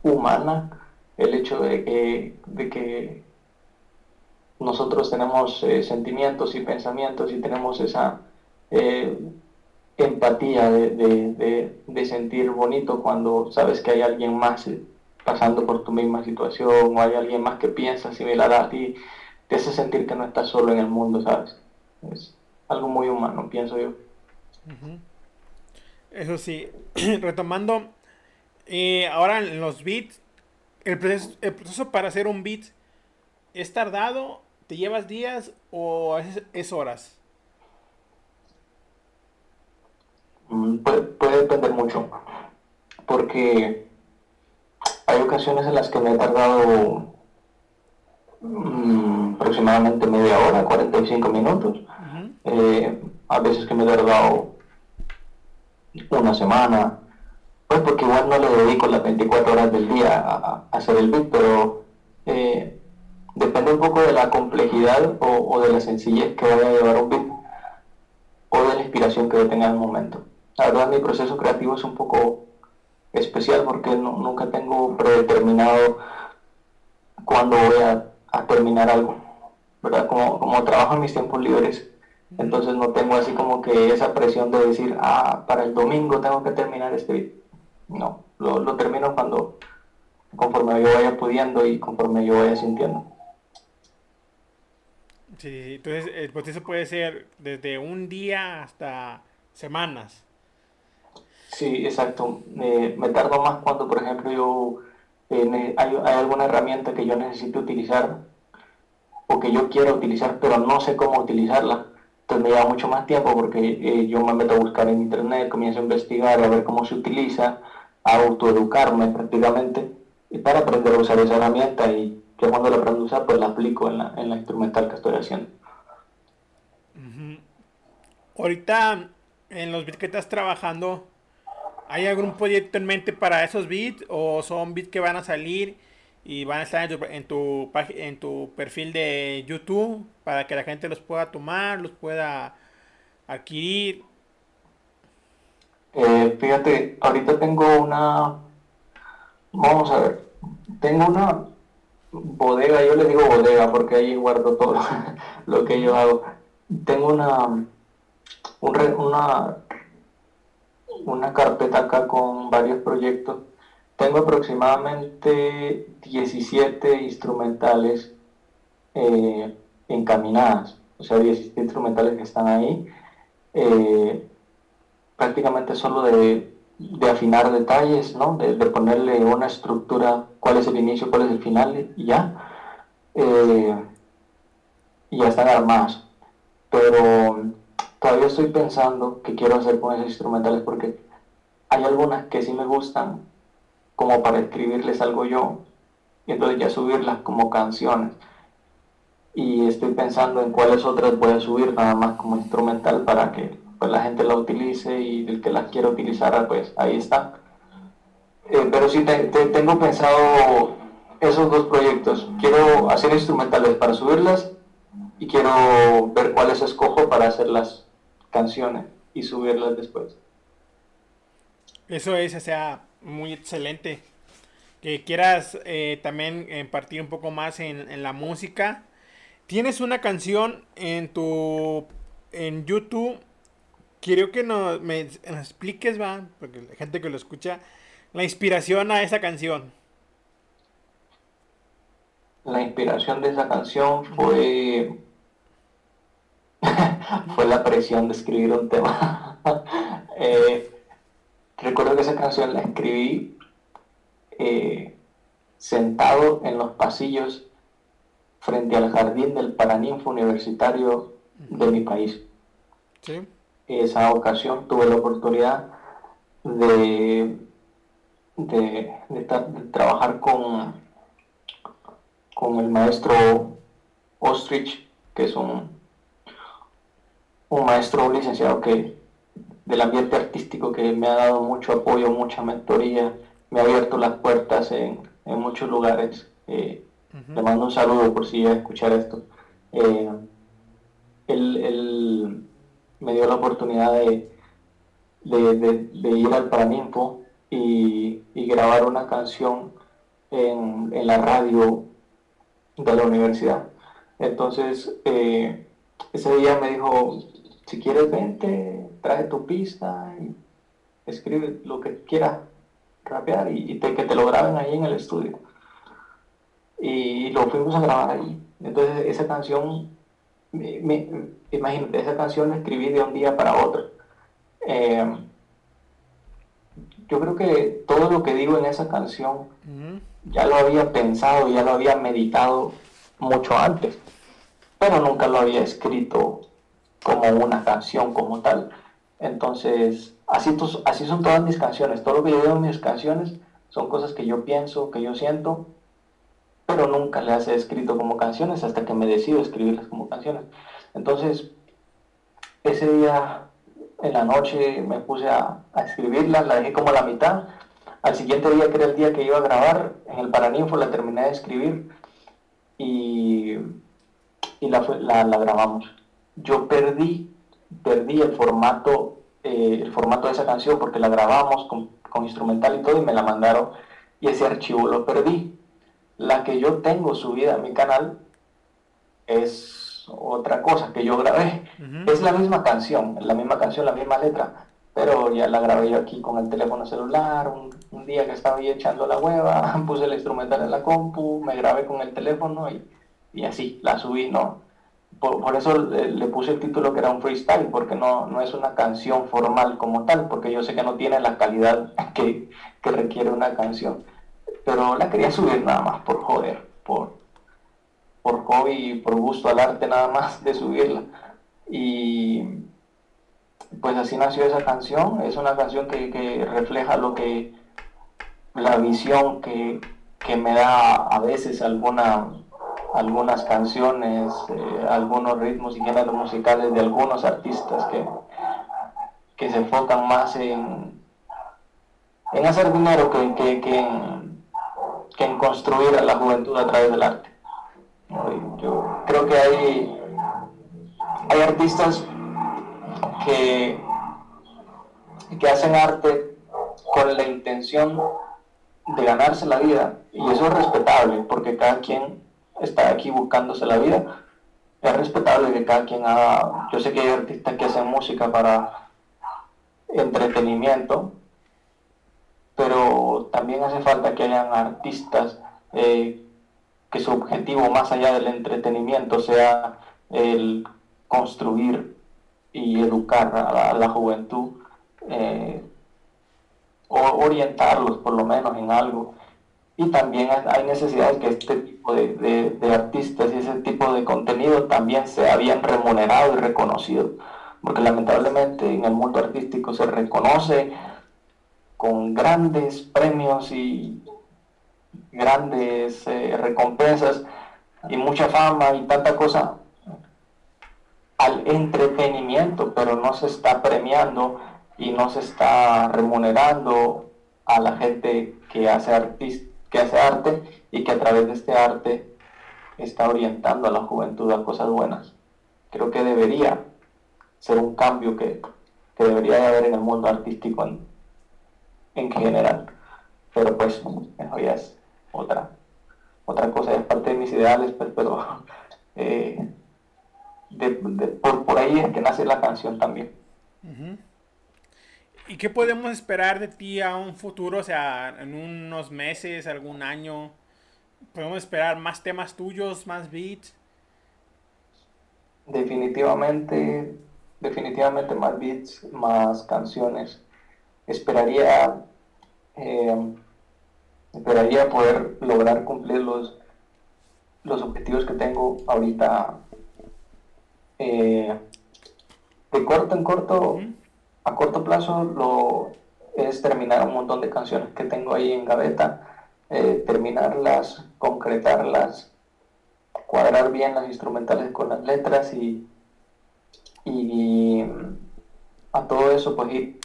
humana el hecho de que, de que nosotros tenemos eh, sentimientos y pensamientos y tenemos esa eh, empatía de, sentir bonito cuando sabes que hay alguien más eh, pasando por tu misma situación o hay alguien más que piensa similar a ti, te hace sentir que no estás solo en el mundo, ¿sabes? Es algo muy humano, pienso yo. Eso sí, retomando, ahora en los beats, el proceso para hacer un beat es tardado ¿Te llevas días o es, horas? Mm, puede, depender mucho, porque hay ocasiones en las que me he tardado mm, aproximadamente media hora, 45 minutos. Eh, a veces que me he tardado una semana, pues porque igual no le dedico las 24 horas del día a, hacer el beat, pero eh, depende un poco de la complejidad o, de la sencillez que vaya a llevar un beat o de la inspiración que tenga en el momento. La verdad mi proceso creativo es un poco especial porque nunca tengo predeterminado cuándo voy a, terminar algo, ¿verdad? Como, como trabajo en mis tiempos libres, entonces no tengo así como que esa presión de decir, ah, para el domingo tengo que terminar este beat. No, lo, lo termino cuando, conforme yo vaya pudiendo y conforme yo vaya sintiendo. Sí, entonces el proceso puede ser desde un día hasta semanas. Sí, exacto. me tardo más cuando, por ejemplo, yo hay, hay, alguna herramienta que yo necesito utilizar o que yo quiero utilizar, pero no sé cómo utilizarla. Entonces me lleva mucho más tiempo porque eh, yo me meto a buscar en internet, comienzo a investigar, a ver cómo se utiliza, a autoeducarme prácticamente y para aprender a usar esa herramienta y que cuando la aprendo a usar pues la aplico en la, en la instrumental que estoy haciendo. Ahorita en los beats que estás trabajando, ¿hay algún proyecto en mente para esos beats o son beats que van a salir y van a estar en tu, en tu, en tu perfil de YouTube para que la gente los pueda tomar, los pueda adquirir? Eh, fíjate, ahorita tengo una, vamos a ver, tengo una bodega, yo le digo bodega porque ahí guardo todo lo que yo hago. Tengo una una, una carpeta acá con varios proyectos. Tengo aproximadamente 17 instrumentales eh, encaminadas, o sea, 17 instrumentales que están ahí. Eh, prácticamente solo de, afinar detalles, ¿no? De, ponerle una estructura, cuál es el inicio, cuál es el final y ya. Eh, y ya están armadas. Pero todavía estoy pensando qué quiero hacer con esos instrumentales porque hay algunas que sí me gustan como para escribirles algo yo y entonces ya subirlas como canciones. Y estoy pensando en cuáles otras voy a subir nada más como instrumental para que pues, la gente la utilice y el que las quiera utilizar pues ahí está. Eh, pero sí tengo pensado esos dos proyectos. Quiero hacer instrumentales para subirlas y quiero ver cuáles escojo para hacerlas canciones y subirlas después. Eso es, o sea, muy excelente. Que quieras eh, también impartir un poco más en, la música. Tienes una canción en tu en YouTube. Quiero que nos, me, expliques, va, porque la gente que lo escucha, la inspiración a esa canción. La inspiración de esa canción fue fue la presión de escribir un tema. Eh, recuerdo que esa canción la escribí eh, sentado en los pasillos frente al jardín del Paraninfo Universitario de mi país. Esa ocasión tuve la oportunidad de, de, trabajar con, con el maestro Ostrich, que es un un maestro, un licenciado que del ambiente artístico que me ha dado mucho apoyo, mucha mentoría, me ha abierto las puertas en, muchos lugares. Eh, le mando un saludo por si a escuchar esto. Eh, él, me dio la oportunidad de, de, ir al Paraninfo y, y, grabar una canción en, en, la radio de la universidad. Entonces, eh, ese día me dijo, si quieres vente, trae tu pista y escribe lo que quieras rapear y, que te lo graben ahí en el estudio. Y lo fuimos a grabar ahí. Entonces esa canción, imagínate, esa canción la escribí de un día para otro. Eh, yo creo que todo lo que digo en esa canción ya lo había pensado, ya lo había meditado mucho antes, pero nunca lo había escrito como una canción como tal. Entonces, así, así son todas mis canciones. Todo lo que yo digo en mis canciones son cosas que yo pienso, que yo siento, pero nunca las he escrito como canciones hasta que me decido escribirlas como canciones. Entonces, ese día en la noche me puse a, escribirlas, la dejé como a la mitad. Al siguiente día, que era el día que iba a grabar, en el Paraninfo la terminé de escribir y, y la, la, la grabamos yo perdí, perdí el formato, eh, el formato de esa canción porque la grabamos con, instrumental y todo y me la mandaron y ese archivo lo perdí. La que yo tengo subida a mi canal es otra cosa que yo grabé. Es la misma canción, la misma canción, la misma letra, pero ya la grabé yo aquí con el teléfono celular. Un, un día que estaba ahí echando la hueva, puse el instrumental en la compu, me grabé con el teléfono y, y así la subí, ¿no? Por, eso le, puse el título que era un freestyle, porque no, no es una canción formal como tal, porque yo sé que no tiene la calidad que, requiere una canción. pero la quería subir nada más por joder, por, por hobby y por gusto al arte nada más de subirla. Y pues así nació esa canción, es una canción que, refleja lo que, la visión que, me da a veces alguna, algunas canciones, eh, algunos ritmos y géneros musicales de algunos artistas que, que se enfocan más en, en hacer dinero que, que, en, que en construir a la juventud a través del arte. Yo creo que hay, hay artistas que, que hacen arte con la intención de ganarse la vida y eso es respetable porque cada quien está aquí buscándose la vida es respetable que cada quien haga yo sé que hay artistas que hacen música para entretenimiento pero también hace falta que hayan artistas eh, que su objetivo más allá del entretenimiento sea el construir y educar a la, juventud eh, o orientarlos por lo menos en algo. Y también hay necesidad de que este tipo de, artistas y ese tipo de contenido también sea bien remunerado y reconocido. Porque lamentablemente en el mundo artístico se reconoce con grandes premios y grandes eh, recompensas y mucha fama y tanta cosa al entretenimiento, pero no se está premiando y no se está remunerando a la gente que hace, artist que hace arte y que a través de este arte está orientando a la juventud a cosas buenas. Creo que debería ser un cambio que, que debería haber en el mundo artístico en, en general. Pero pues, eso ya es otra, otra cosa, es parte de mis ideales, pues, pero eh, por, ahí es que nace la canción también. ¿Y qué podemos esperar de ti a un futuro? O sea, en unos meses, algún año. ¿Podemos esperar más temas tuyos, más beats? Definitivamente, definitivamente más beats, más canciones. Esperaría, eh, esperaría poder lograr cumplir los, los objetivos que tengo ahorita eh, de corto en corto a corto plazo lo es terminar un montón de canciones que tengo ahí en gaveta, eh, terminarlas, concretarlas, cuadrar bien las instrumentales con las letras y, y a todo eso pues ir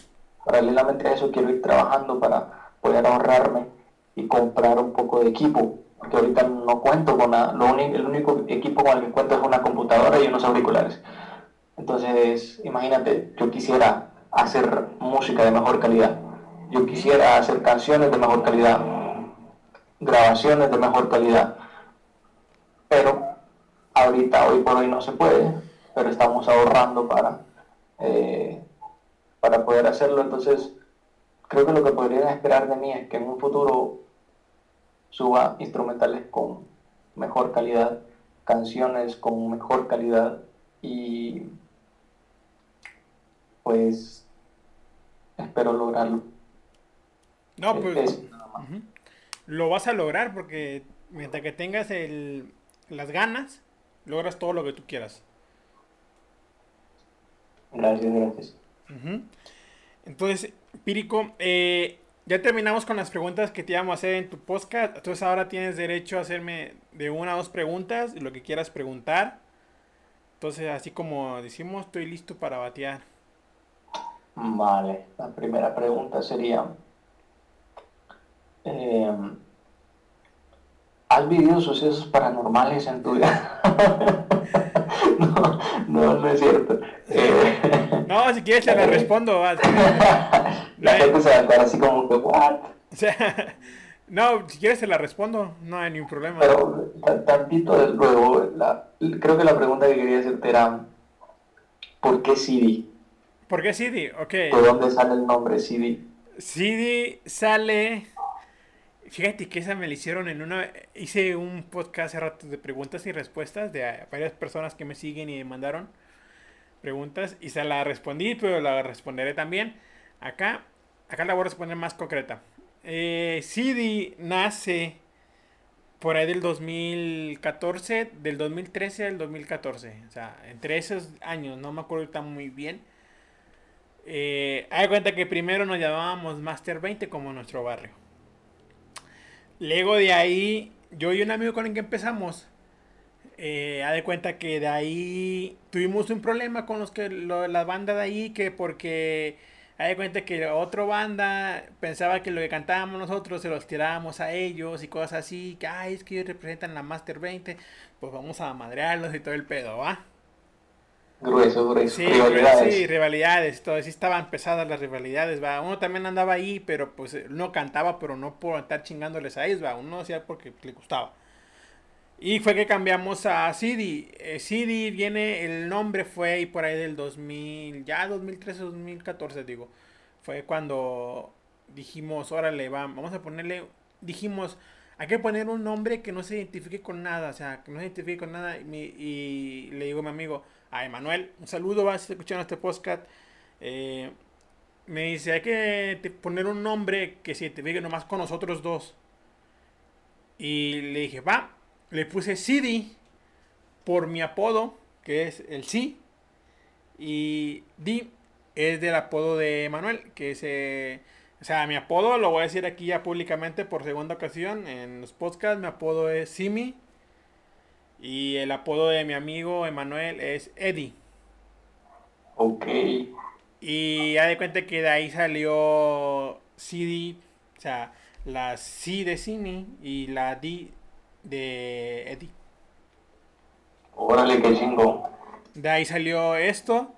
paralelamente a eso quiero ir trabajando para poder ahorrarme y comprar un poco de equipo porque ahorita no cuento con nada, lo único, el único equipo con el que cuento es una computadora y unos auriculares. Entonces imagínate yo quisiera hacer música de mejor calidad. Yo quisiera hacer canciones de mejor calidad, grabaciones de mejor calidad, pero ahorita, hoy por hoy no se puede, pero estamos ahorrando para, eh, para poder hacerlo. Entonces, creo que lo que podrían esperar de mí es que en un futuro suba instrumentales con mejor calidad, canciones con mejor calidad y pues espero lograrlo. No, pues lo vas a lograr porque mientras que tengas el, las ganas, logras todo lo que tú quieras. Gracias, gracias. Entonces, Pírico, eh, ya terminamos con las preguntas que te íbamos a hacer en tu podcast. Entonces ahora tienes derecho a hacerme de una a dos preguntas, lo que quieras preguntar. Entonces, así como decimos, estoy listo para batear. Vale, la primera pregunta sería, em, ¿has vivido sucesos paranormales en tu vida? no, no, es cierto. Eh, no, si quieres te la respondo. la gente se va a así como que, ¿what? no, si quieres te la respondo, no hay ningún problema. Pero tantito luego, la, creo que la pregunta que quería hacerte era, ¿por qué Siri? ¿Por qué CD? Ok. ¿De dónde sale el nombre CD? CD sale... Fíjate que esa me la hicieron en una... Hice un podcast hace rato de preguntas y respuestas de varias personas que me siguen y me mandaron preguntas y se la respondí, pero la responderé también. Acá, acá la voy a responder más concreta. Eh, CD nace por ahí del 2014, del 2013 al 2014. O sea, entre esos años, no me acuerdo ahorita muy bien. Eh, hay cuenta que primero nos llamábamos Master 20 como nuestro barrio. Luego de ahí, yo y un amigo con el que empezamos, eh, de cuenta que de ahí tuvimos un problema con los que la banda de ahí, que porque hay de cuenta que otra banda pensaba que lo que cantábamos nosotros se los tirábamos a ellos y cosas así, que ay, es que ellos representan la Master 20, pues vamos a madrearlos y todo el pedo, ¿va? Grueso, grueso. Sí, rivalidades. sí, rivalidades, todo, sí estaban pesadas las rivalidades, va. Uno también andaba ahí, pero pues no cantaba, pero no por estar chingándoles a ellos, va. Uno hacía porque le gustaba. Y fue que cambiamos a CD. Eh, CD viene, el nombre fue ahí por ahí del 2000, ya 2013, 2014, digo. Fue cuando dijimos, órale, va, vamos a ponerle, dijimos, hay que poner un nombre que no se identifique con nada, o sea, que no se identifique con nada. Y, y le digo a mi amigo, a Emanuel, un saludo, vas escuchando este podcast. Eh, me dice, hay que poner un nombre que se identifique nomás con nosotros dos. Y le dije, va, le puse CD por mi apodo, que es el sí. Y D es del apodo de Manuel, que es... eh, o sea, mi apodo lo voy a decir aquí ya públicamente por segunda ocasión en los podcasts. Mi apodo es Simi. Y el apodo de mi amigo Emanuel es Eddie. Ok. Y ya de cuenta que de ahí salió CD, o sea, la C de Simi y la D de Eddie. Órale, qué chingo. De ahí salió esto.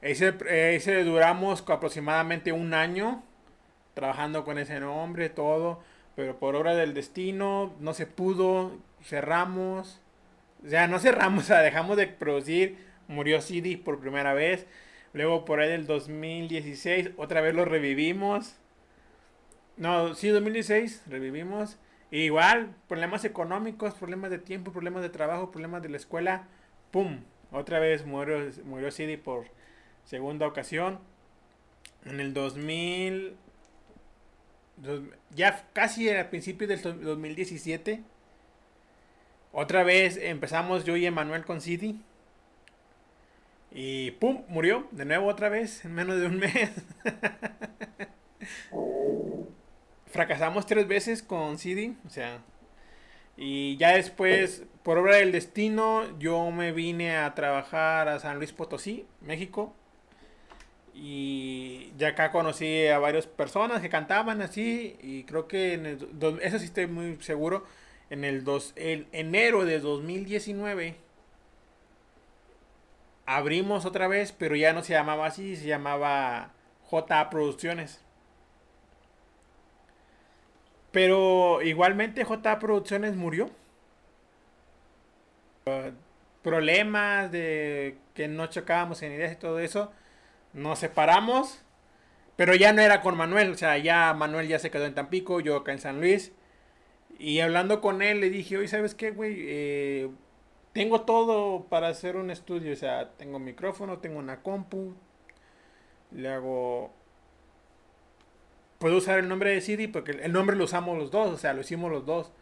Ese, ese duramos aproximadamente un año trabajando con ese nombre, todo. Pero por obra del destino no se pudo. Cerramos. O sea, no cerramos, o sea, dejamos de producir. Murió CD por primera vez. Luego por ahí del 2016 otra vez lo revivimos. No, sí, 2016 revivimos. Igual, problemas económicos, problemas de tiempo, problemas de trabajo, problemas de la escuela. ¡Pum! Otra vez murió, murió CD por segunda ocasión. En el 2000... dos- ya casi al principio del 2017. Otra vez empezamos yo y Emanuel con CD. Y ¡pum! Murió de nuevo otra vez en menos de un mes. Fracasamos tres veces con CD. O sea, y ya después, por obra del destino, yo me vine a trabajar a San Luis Potosí, México. Y ya acá conocí a varias personas que cantaban así. Y creo que en el eso sí estoy muy seguro. En el dos, en enero de 2019 abrimos otra vez, pero ya no se llamaba así, se llamaba JA Producciones. Pero igualmente JA Producciones murió. Problemas de que no chocábamos en ideas y todo eso. Nos separamos. Pero ya no era con Manuel. O sea, ya Manuel ya se quedó en Tampico, yo acá en San Luis. Y hablando con él le dije, oye, ¿sabes qué, güey? Eh, tengo todo para hacer un estudio. O sea, tengo micrófono, tengo una compu. Le hago... Puedo usar el nombre de CD porque el nombre lo usamos los dos. O sea, lo hicimos los dos.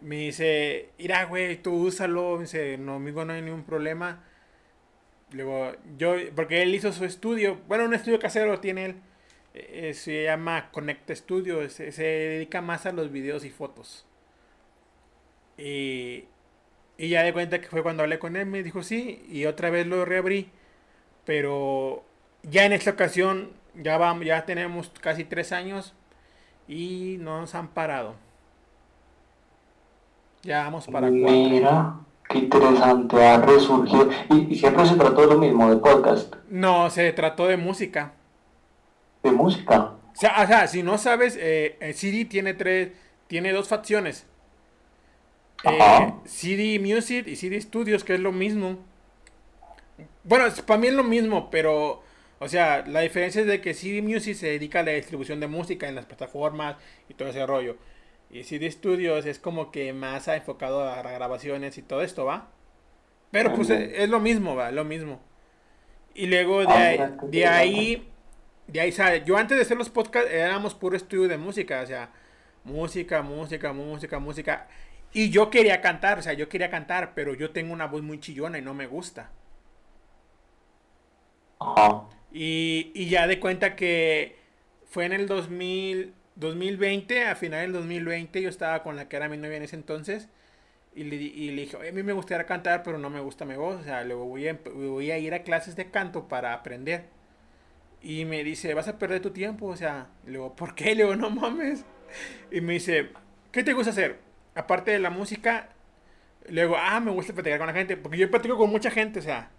Me dice, mira, güey, tú úsalo. Me dice, no, amigo, no hay ningún problema. Luego, yo, porque él hizo su estudio. Bueno, un estudio casero tiene él. Eh, se llama Connect Studio. Se, se dedica más a los videos y fotos. Y, y ya de cuenta que fue cuando hablé con él. Me dijo sí. Y otra vez lo reabrí. Pero ya en esta ocasión, ya, vamos, ya tenemos casi tres años. Y no nos han parado. Ya vamos para cuatro. Mira, qué interesante, ha resurgido. Y, y siempre se trató de lo mismo, de podcast, No, se trató de música. De música. O sea, o sea, si no sabes, eh, el CD tiene tres, tiene dos facciones. Eh, Ajá. CD Music y CD Studios, que es lo mismo. Bueno, es- para mí es lo mismo, pero, o sea, la diferencia es de que CD Music se dedica a la distribución de música en las plataformas y todo ese rollo. Y CD Studios es como que más ha enfocado a las grabaciones y todo esto, ¿va? Pero pues es, es lo mismo, ¿va? Lo mismo. Y luego de Ah, qué de ahí de ahí, ¿sabes? Yo antes de hacer los podcasts éramos puro estudio de música, o sea, música, música, música, música. Y yo quería cantar, o sea, yo quería cantar, pero yo tengo una voz muy chillona y no me gusta. Y, y ya de cuenta que fue en el 2000, 2020, a final del 2020, yo estaba con la que era mi novia en ese entonces. Y le, y le dije, "Oye, a mí me gustaría cantar, pero no me gusta mi voz. O sea, luego voy a, voy a ir a clases de canto para aprender. Y me dice, vas a perder tu tiempo. O sea, luego, ¿por qué? Le digo, no mames. Y me dice, ¿qué te gusta hacer? Aparte de la música, le digo, ah, me gusta platicar con la gente. Porque yo platico con mucha gente, o sea,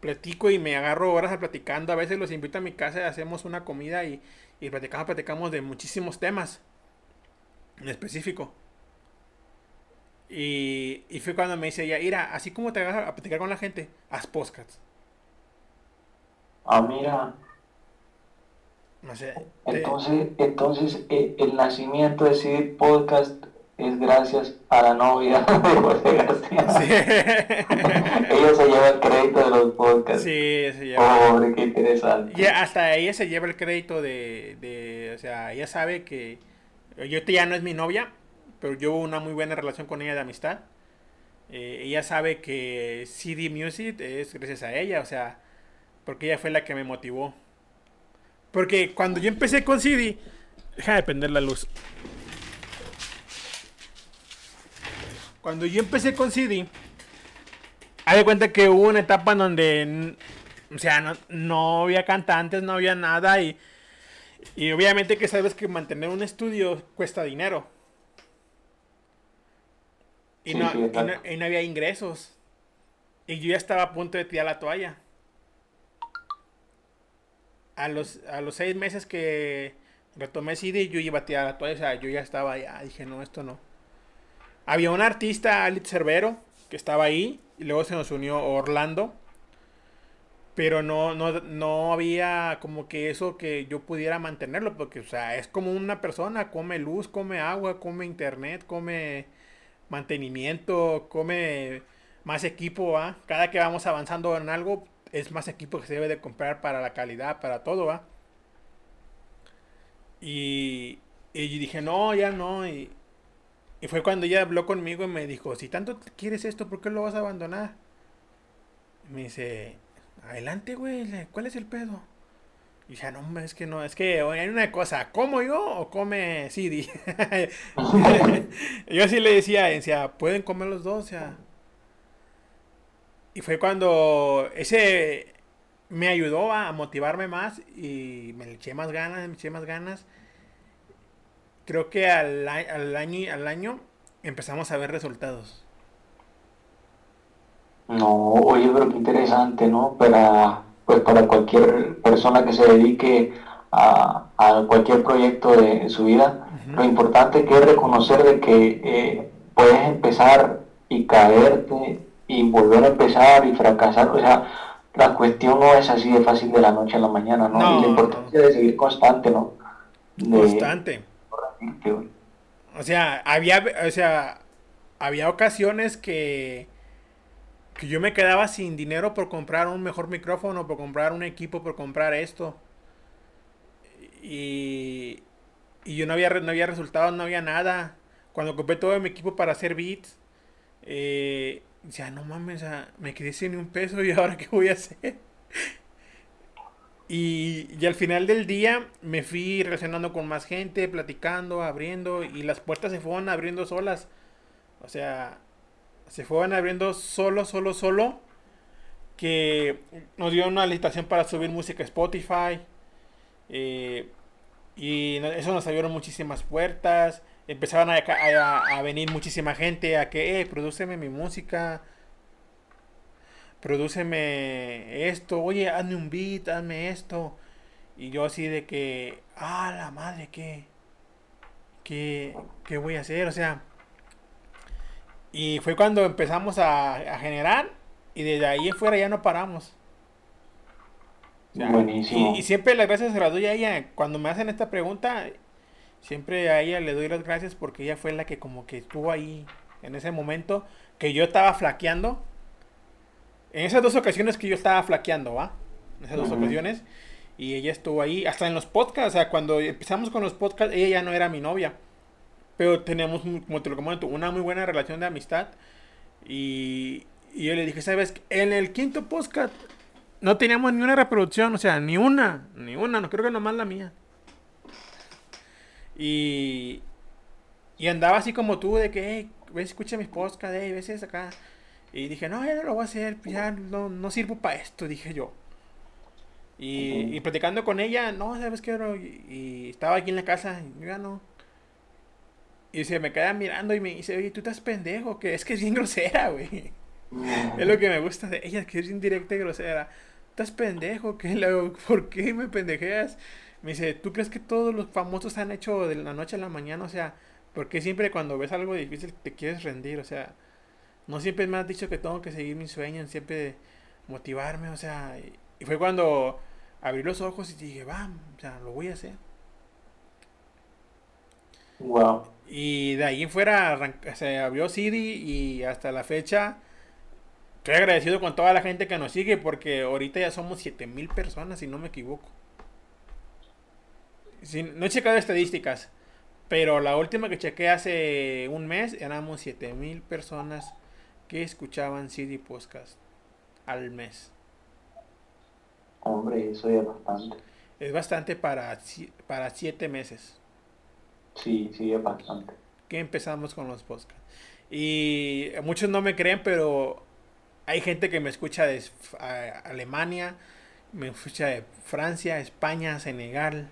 platico y me agarro horas platicando. A veces los invito a mi casa y hacemos una comida y, y platicamos, platicamos de muchísimos temas en específico. Y, y fue cuando me dice ella, Ira, así como te agarras a platicar con la gente, haz podcasts. Ah, mira. No sé. te- Entonces, entonces eh, el nacimiento de CD Podcast es gracias a la novia de José García. Sí. Ella se lleva el crédito de los podcasts. Sí, se lleva. Pobre, qué interesante. Y hasta ella se lleva el crédito de, de, o sea, ella sabe que yo ya no es mi novia, pero yo hubo una muy buena relación con ella de amistad. Eh, ella sabe que CD Music es gracias a ella, o sea, porque ella fue la que me motivó. Porque cuando yo empecé con CD, deja de prender la luz. Cuando yo empecé con CD, haz de cuenta que hubo una etapa en donde, o sea, no, no había cantantes, no había nada y, y obviamente que sabes que mantener un estudio cuesta dinero. Y, Sí, no, y, no, y no había ingresos. Y yo ya estaba a punto de tirar la toalla. A los, a los seis meses que retomé CD, yo iba a tirar la toalla. O sea, yo ya estaba ya. Dije, no, esto no. Había un artista, Alex Cerbero, que estaba ahí. Y luego se nos unió Orlando. Pero no, no, no había como que eso que yo pudiera mantenerlo. Porque, o sea, es como una persona. Come luz, come agua, come internet, come mantenimiento, come más equipo, ¿va? Cada que vamos avanzando en algo, es más equipo que se debe de comprar para la calidad, para todo, ¿va? Y, y dije, no, ya no. Y, y fue cuando ella habló conmigo y me dijo, si tanto quieres esto, ¿por qué lo vas a abandonar? Y me dice, adelante, güey, ¿cuál es el pedo? Y dije, no, hombre, es que no, es que oye, hay una cosa, ¿como yo o come CD? yo sí le decía, decía, pueden comer los dos, o sea. Y fue cuando ese me ayudó a motivarme más y me eché más ganas, me eché más ganas. Creo que al, al año, al año empezamos a ver resultados. No, oye, pero qué interesante, ¿no? Para, pues para cualquier persona que se dedique a, a cualquier proyecto de, su vida, lo importante que es reconocer de que eh, puedes empezar y caerte y volver a empezar y fracasar, o sea, la cuestión no es así de fácil de la noche a la mañana, ¿no? No, y la importancia de seguir constante, ¿no? De Constante. O sea, había, o sea, había ocasiones que, que yo me quedaba sin dinero por comprar un mejor micrófono, por comprar un equipo, por comprar esto. Y, y yo no había, no había resultados, no había nada. Cuando compré todo mi equipo para hacer beats, eh, decía, no mames, sea, me quedé sin un peso y ahora qué voy a hacer. Y, y al final del día me fui relacionando con más gente, platicando, abriendo, y las puertas se fueron abriendo solas. O sea, se fueron abriendo solo, solo, solo. Que nos dio una licitación para subir música a Spotify. eh, y eso nos abrieron muchísimas puertas. Empezaron a, a- a venir muchísima gente a que, eh, prodúceme mi música. Prodúceme esto. Oye, hazme un beat, hazme esto. Y yo así de que, ah, la madre, ¿qué? ¿Qué, qué voy a hacer? O sea, y fue cuando empezamos a, a generar y desde ahí en fuera ya no paramos. O sea, Buenísimo. Y, y siempre las gracias se las doy a ella. Cuando me hacen esta pregunta, siempre a ella le doy las gracias porque ella fue la que como que estuvo ahí en ese momento que yo estaba flaqueando. En esas dos ocasiones que yo estaba flaqueando, ¿va? En esas dos ocasiones. Y ella estuvo ahí, hasta en los podcasts, o sea, cuando empezamos con los podcasts, ella ya no era mi novia. Pero teníamos, como te lo comento, una muy buena relación de amistad. Y, y yo le dije, ¿sabes? En el quinto podcast no teníamos ni una reproducción, o sea, ni una, ni una, no creo que nomás la mía. Y, y andaba así como tú, de que, hey, ves, escucha mis podcasts, hey, ves acá. Y dije, no, ya no lo voy a hacer, ya no, no sirvo para esto, dije yo. Y, y platicando con ella, no, ¿sabes qué? Y, y estaba aquí en la casa, y yo ya no. Y se me queda mirando y me dice, oye, tú estás pendejo, que es que es bien grosera, güey. Es lo que me gusta de ella, que es indirecta y grosera. Estás pendejo, que luego, ¿por qué me pendejeas? Me dice, ¿tú crees que todos los famosos han hecho de la noche a la mañana? O sea, ¿por qué siempre cuando ves algo difícil te quieres rendir? O sea, no siempre me has dicho que tengo que seguir mis sueños, siempre motivarme, o sea, y, fue cuando abrí los ojos y dije, va, o sea, lo voy a hacer. Wow. Y de ahí en fuera se abrió CD y hasta la fecha estoy agradecido con toda la gente que nos sigue porque ahorita ya somos 7000 personas, si no me equivoco. No he checado estadísticas, pero la última que chequé hace un mes éramos 7000 personas que escuchaban CD Podcast al mes. Hombre, eso ya es bastante. Es bastante para, para 7 meses. Sí, sí, es bastante. que empezamos con los podcasts. Y muchos no me creen, pero hay gente que me escucha de Alemania, me escucha de Francia, España, Senegal.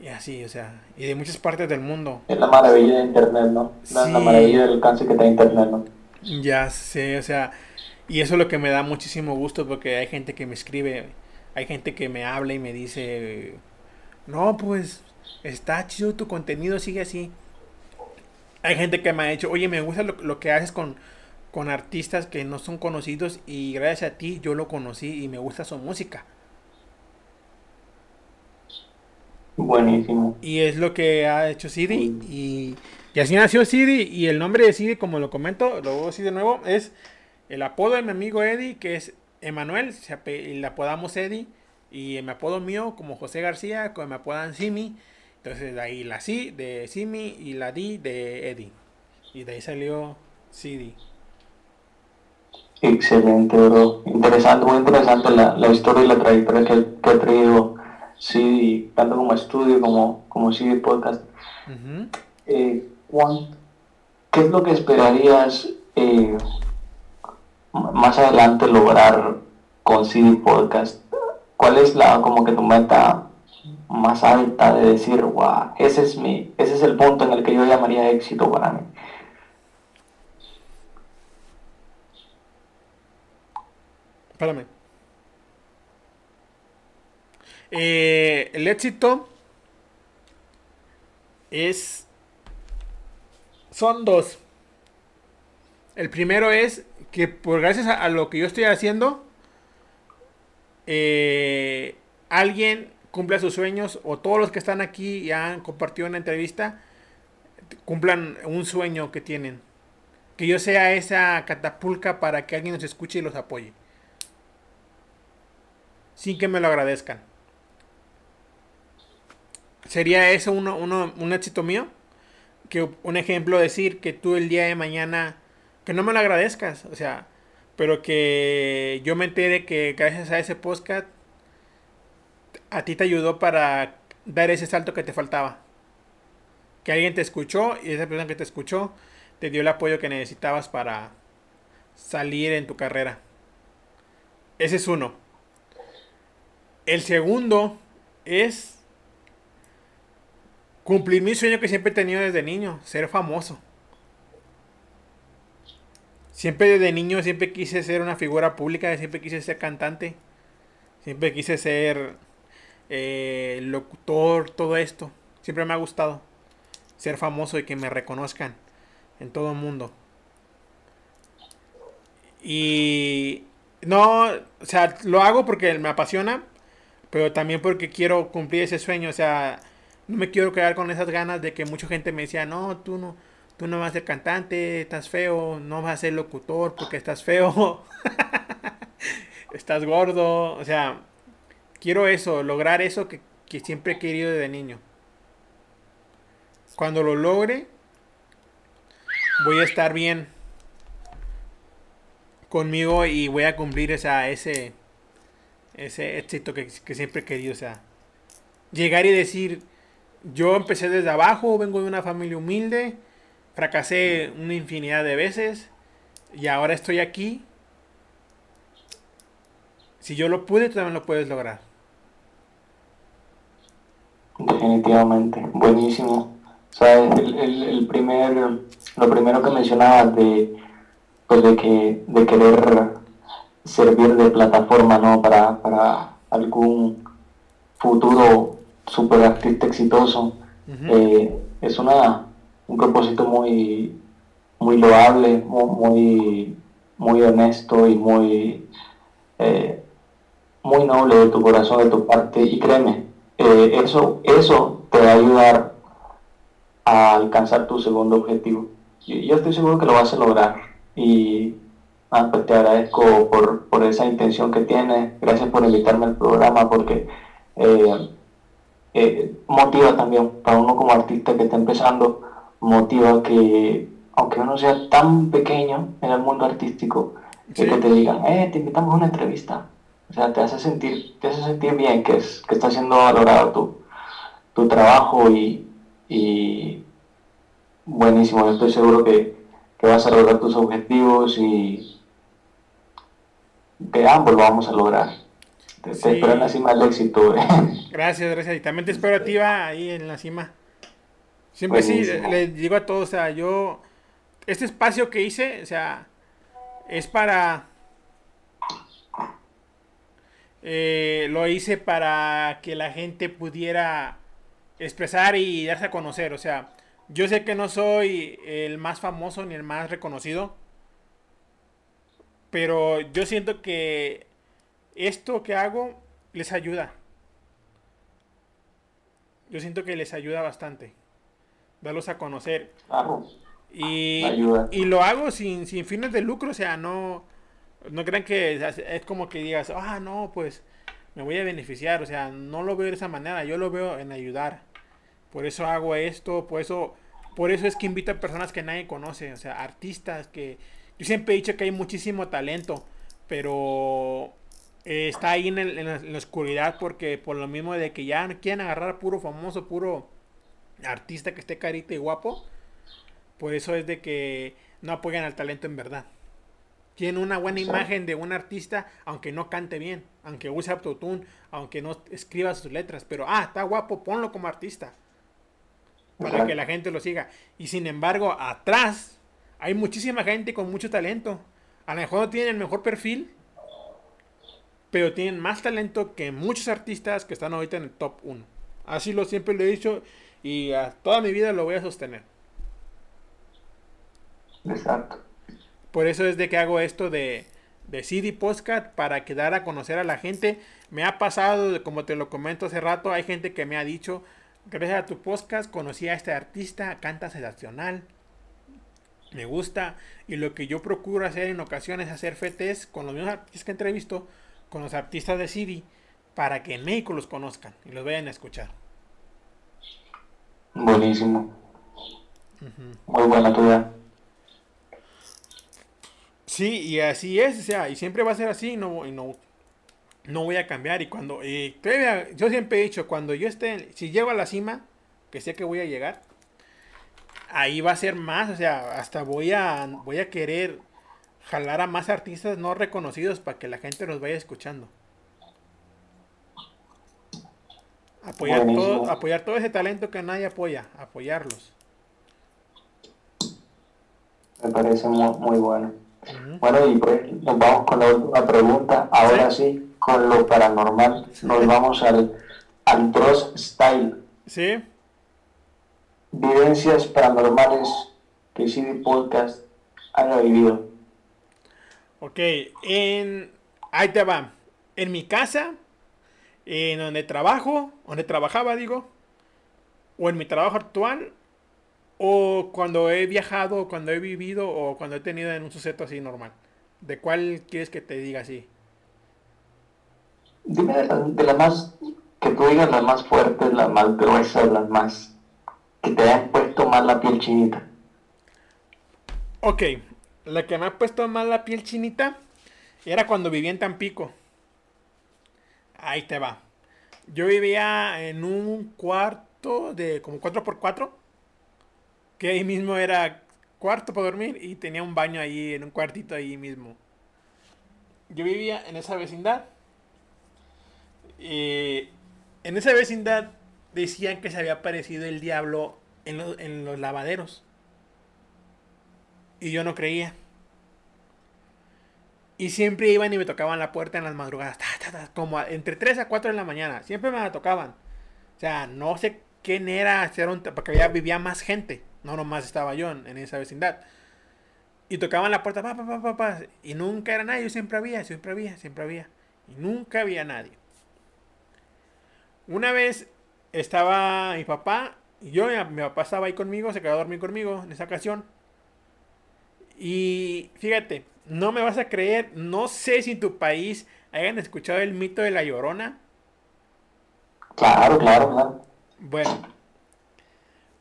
Y así, o sea, y de muchas partes del mundo. Es la maravilla de Internet, ¿no? La, la maravilla del alcance que da Internet, ¿no? Ya sé, o sea, y eso es lo que me da muchísimo gusto porque hay gente que me escribe, hay gente que me habla y me dice, no, pues está chido tu contenido, sigue así. Hay gente que me ha dicho, oye, me gusta lo, lo que haces con, con artistas que no son conocidos y gracias a ti yo lo conocí y me gusta su música. Buenísimo. Y es lo que ha hecho Sidi. Y, y así nació Sidi. Y el nombre de Sidi, como lo comento, lo voy a decir de nuevo, es el apodo de mi amigo Eddie, que es Emanuel. Y le apodamos Eddie. Y mi apodo mío, como José García, como me apodan Simi. Entonces de ahí la C de Simi y la D de Eddie. Y de ahí salió Sidi. Excelente, bro. Interesante, muy interesante la, la historia y la trayectoria que, que ha traído CD, tanto como estudio como, como CD Podcast. Ujú. Eh, Juan, ¿qué es lo que esperarías eh, más adelante lograr con CD Podcast? ¿Cuál es la como que tu meta más alta de decir, wow, ese es mi, ese es el punto en el que yo llamaría éxito para mí? Espérame. Eh, el éxito es. Son dos. El primero es que por gracias a, lo que yo estoy haciendo, eh, alguien cumpla sus sueños o todos los que están aquí y han compartido una entrevista cumplan un sueño que tienen. Que yo sea esa catapulca para que alguien nos escuche y los apoye sin que me lo agradezcan. ¿Sería eso uno, uno- un éxito mío? Que un ejemplo decir que tú el día de mañana, que no me lo agradezcas, o sea, pero que yo me entere que gracias a ese podcast a ti te ayudó para dar ese salto que te faltaba. Que alguien te escuchó y esa persona que te escuchó te dio el apoyo que necesitabas para salir en tu carrera. Ese es uno. El segundo es cumplir mi sueño que siempre he tenido desde niño, ser famoso. Siempre desde niño, siempre quise ser una figura pública, siempre quise ser cantante, siempre quise ser eh, locutor, todo esto. Siempre me ha gustado ser famoso y que me reconozcan en todo el mundo. Y no, o sea, lo hago porque me apasiona, pero también porque quiero cumplir ese sueño, o sea, no me quiero quedar con esas ganas de que mucha gente me decía, no, tú no, tú no vas a ser cantante, estás feo, no vas a ser locutor porque estás feo, estás gordo, o sea, quiero eso, lograr eso que, que siempre he querido desde niño. Cuando lo logre, voy a estar bien conmigo y voy a cumplir esa, ese, ese éxito que, que siempre he querido. O sea, llegar y decir, yo empecé desde abajo, vengo de una familia humilde, fracasé una infinidad de veces y ahora estoy aquí. Si yo lo pude, tú también lo puedes lograr. Definitivamente, buenísimo. O sea, el, el, el primer, lo primero que mencionabas de, pues de que, de querer servir de plataforma, ¿no? Para, para algún futuro super artista exitoso, eh, es una, un propósito muy, muy loable, mu- muy, muy honesto y muy, eh, muy noble de tu corazón, de tu parte. Y créeme, eh, eso, eso te va a ayudar a alcanzar tu segundo objetivo. Yo, yo estoy seguro que lo vas a lograr. Y ah, pues te agradezco por, por esa intención que tienes. Gracias por invitarme al programa porque eh, eh, motiva también para uno como artista que está empezando, motiva que aunque uno sea tan pequeño en el mundo artístico, Sí. que te digan, eh, te invitamos a una entrevista. O sea, te hace sentir, te hace sentir bien que, es, que está siendo valorado tu, tu trabajo y, y buenísimo. Yo estoy seguro que, que vas a lograr tus objetivos y que ambos lo vamos a lograr. Te, te Sí. espero en la cima del éxito. Gracias, gracias. Y también te espero a ti, va, ahí en la cima. Siempre sí, Buenísimo. le digo a todos, o sea, yo, este espacio que hice, o sea, es para, eh, lo hice para que la gente pudiera expresar y darse a conocer, o sea, yo sé que no soy el más famoso ni el más reconocido, pero yo siento que esto que hago les ayuda. Yo siento que les ayuda bastante. Darlos a conocer. Y, Ayuda. y lo hago sin, sin fines de lucro. O sea, no, no crean que es, es como que digas, ah, no, pues me voy a beneficiar. O sea, no lo veo de esa manera. Yo lo veo en ayudar. Por eso hago esto. Por eso, por eso es que invito a personas que nadie conoce. O sea, artistas que... Yo siempre he dicho que hay muchísimo talento. Pero eh, está ahí en, el- en la, en la oscuridad porque por lo mismo de que ya quieren agarrar puro famoso, puro artista que esté carita y guapo, por eso es de que no apoyan al talento en verdad. Tienen una buena Sí. imagen de un artista, aunque no cante bien, aunque use autotune, aunque no escriba sus letras, pero ah, está guapo, ponlo como artista. Para que la gente lo siga. Y sin embargo, atrás hay muchísima gente con mucho talento. A lo mejor no tienen el mejor perfil, pero tienen más talento que muchos artistas que están ahorita en el top 1. Así lo siempre lo he dicho y a toda mi vida lo voy a sostener. Exacto. Por eso es de que hago esto de, de CD Postcard para que dar a conocer a la gente. Me ha pasado, como te lo comento hace rato, hay gente que me ha dicho, gracias a tu podcast conocí a este artista, canta sensacional, me gusta. Y lo que yo procuro hacer en ocasiones es hacer FTs con los mismos artistas que entrevisto, con los artistas de CD, para que en México los conozcan y los vayan a escuchar. Buenísimo. Muy buena tu idea. Sí, y así es, o sea, y siempre va a ser así, y no, y no, no voy a cambiar. Y cuando, y todavía- yo siempre he dicho, cuando yo esté, si llego a la cima, que sé que voy a llegar, ahí va a ser más, o sea, hasta voy a, voy a querer jalar a más artistas no reconocidos para que la gente los vaya escuchando. Apoyar todo, apoyar todo ese talento que nadie apoya, apoyarlos. Me parece muy, muy bueno. Bueno, y pues nos vamos con la última pregunta. Ahora sí, con lo paranormal, nos vamos al, al Dross Style. ¿Sí? Vivencias paranormales que CD Podcast haya vivido. Ok, en... Ahí te va. En mi casa, en donde trabajo, donde trabajaba, digo, o en mi trabajo actual, o cuando he viajado, cuando he vivido, o cuando he tenido en un suceso así normal. ¿De cuál quieres que te diga así? Dime de, las más, que tú digas las más fuertes, las más gruesas, las más que te hayan puesto más la piel chinita. Ok, la que me ha puesto más la piel chinita era cuando vivía en Tampico. Ahí te va. Yo vivía en un cuarto de como 4x4, que ahí mismo era cuarto para dormir y tenía un baño ahí en un cuartito ahí mismo. Yo vivía en esa vecindad. Y en esa vecindad decían que se había aparecido el diablo en en los lavaderos. Y yo no creía. Y siempre iban y me tocaban la puerta en las madrugadas. ta, como entre 3 a 4 de la mañana. Siempre me la tocaban. O sea, no sé quién era. si porque había, vivía más gente. No nomás estaba yo en, esa vecindad. Y tocaban la puerta. Pa, pa, pa, pa, pa, y nunca era nadie. Siempre había, siempre había, siempre había. Y nunca había nadie. Una vez estaba mi papá. Y yo, mi papá estaba ahí conmigo. Se quedó a dormir conmigo en esa ocasión. Y fíjate, no me vas a creer, no sé si en tu país hayan escuchado el mito de la llorona. Claro, claro, claro. Bueno,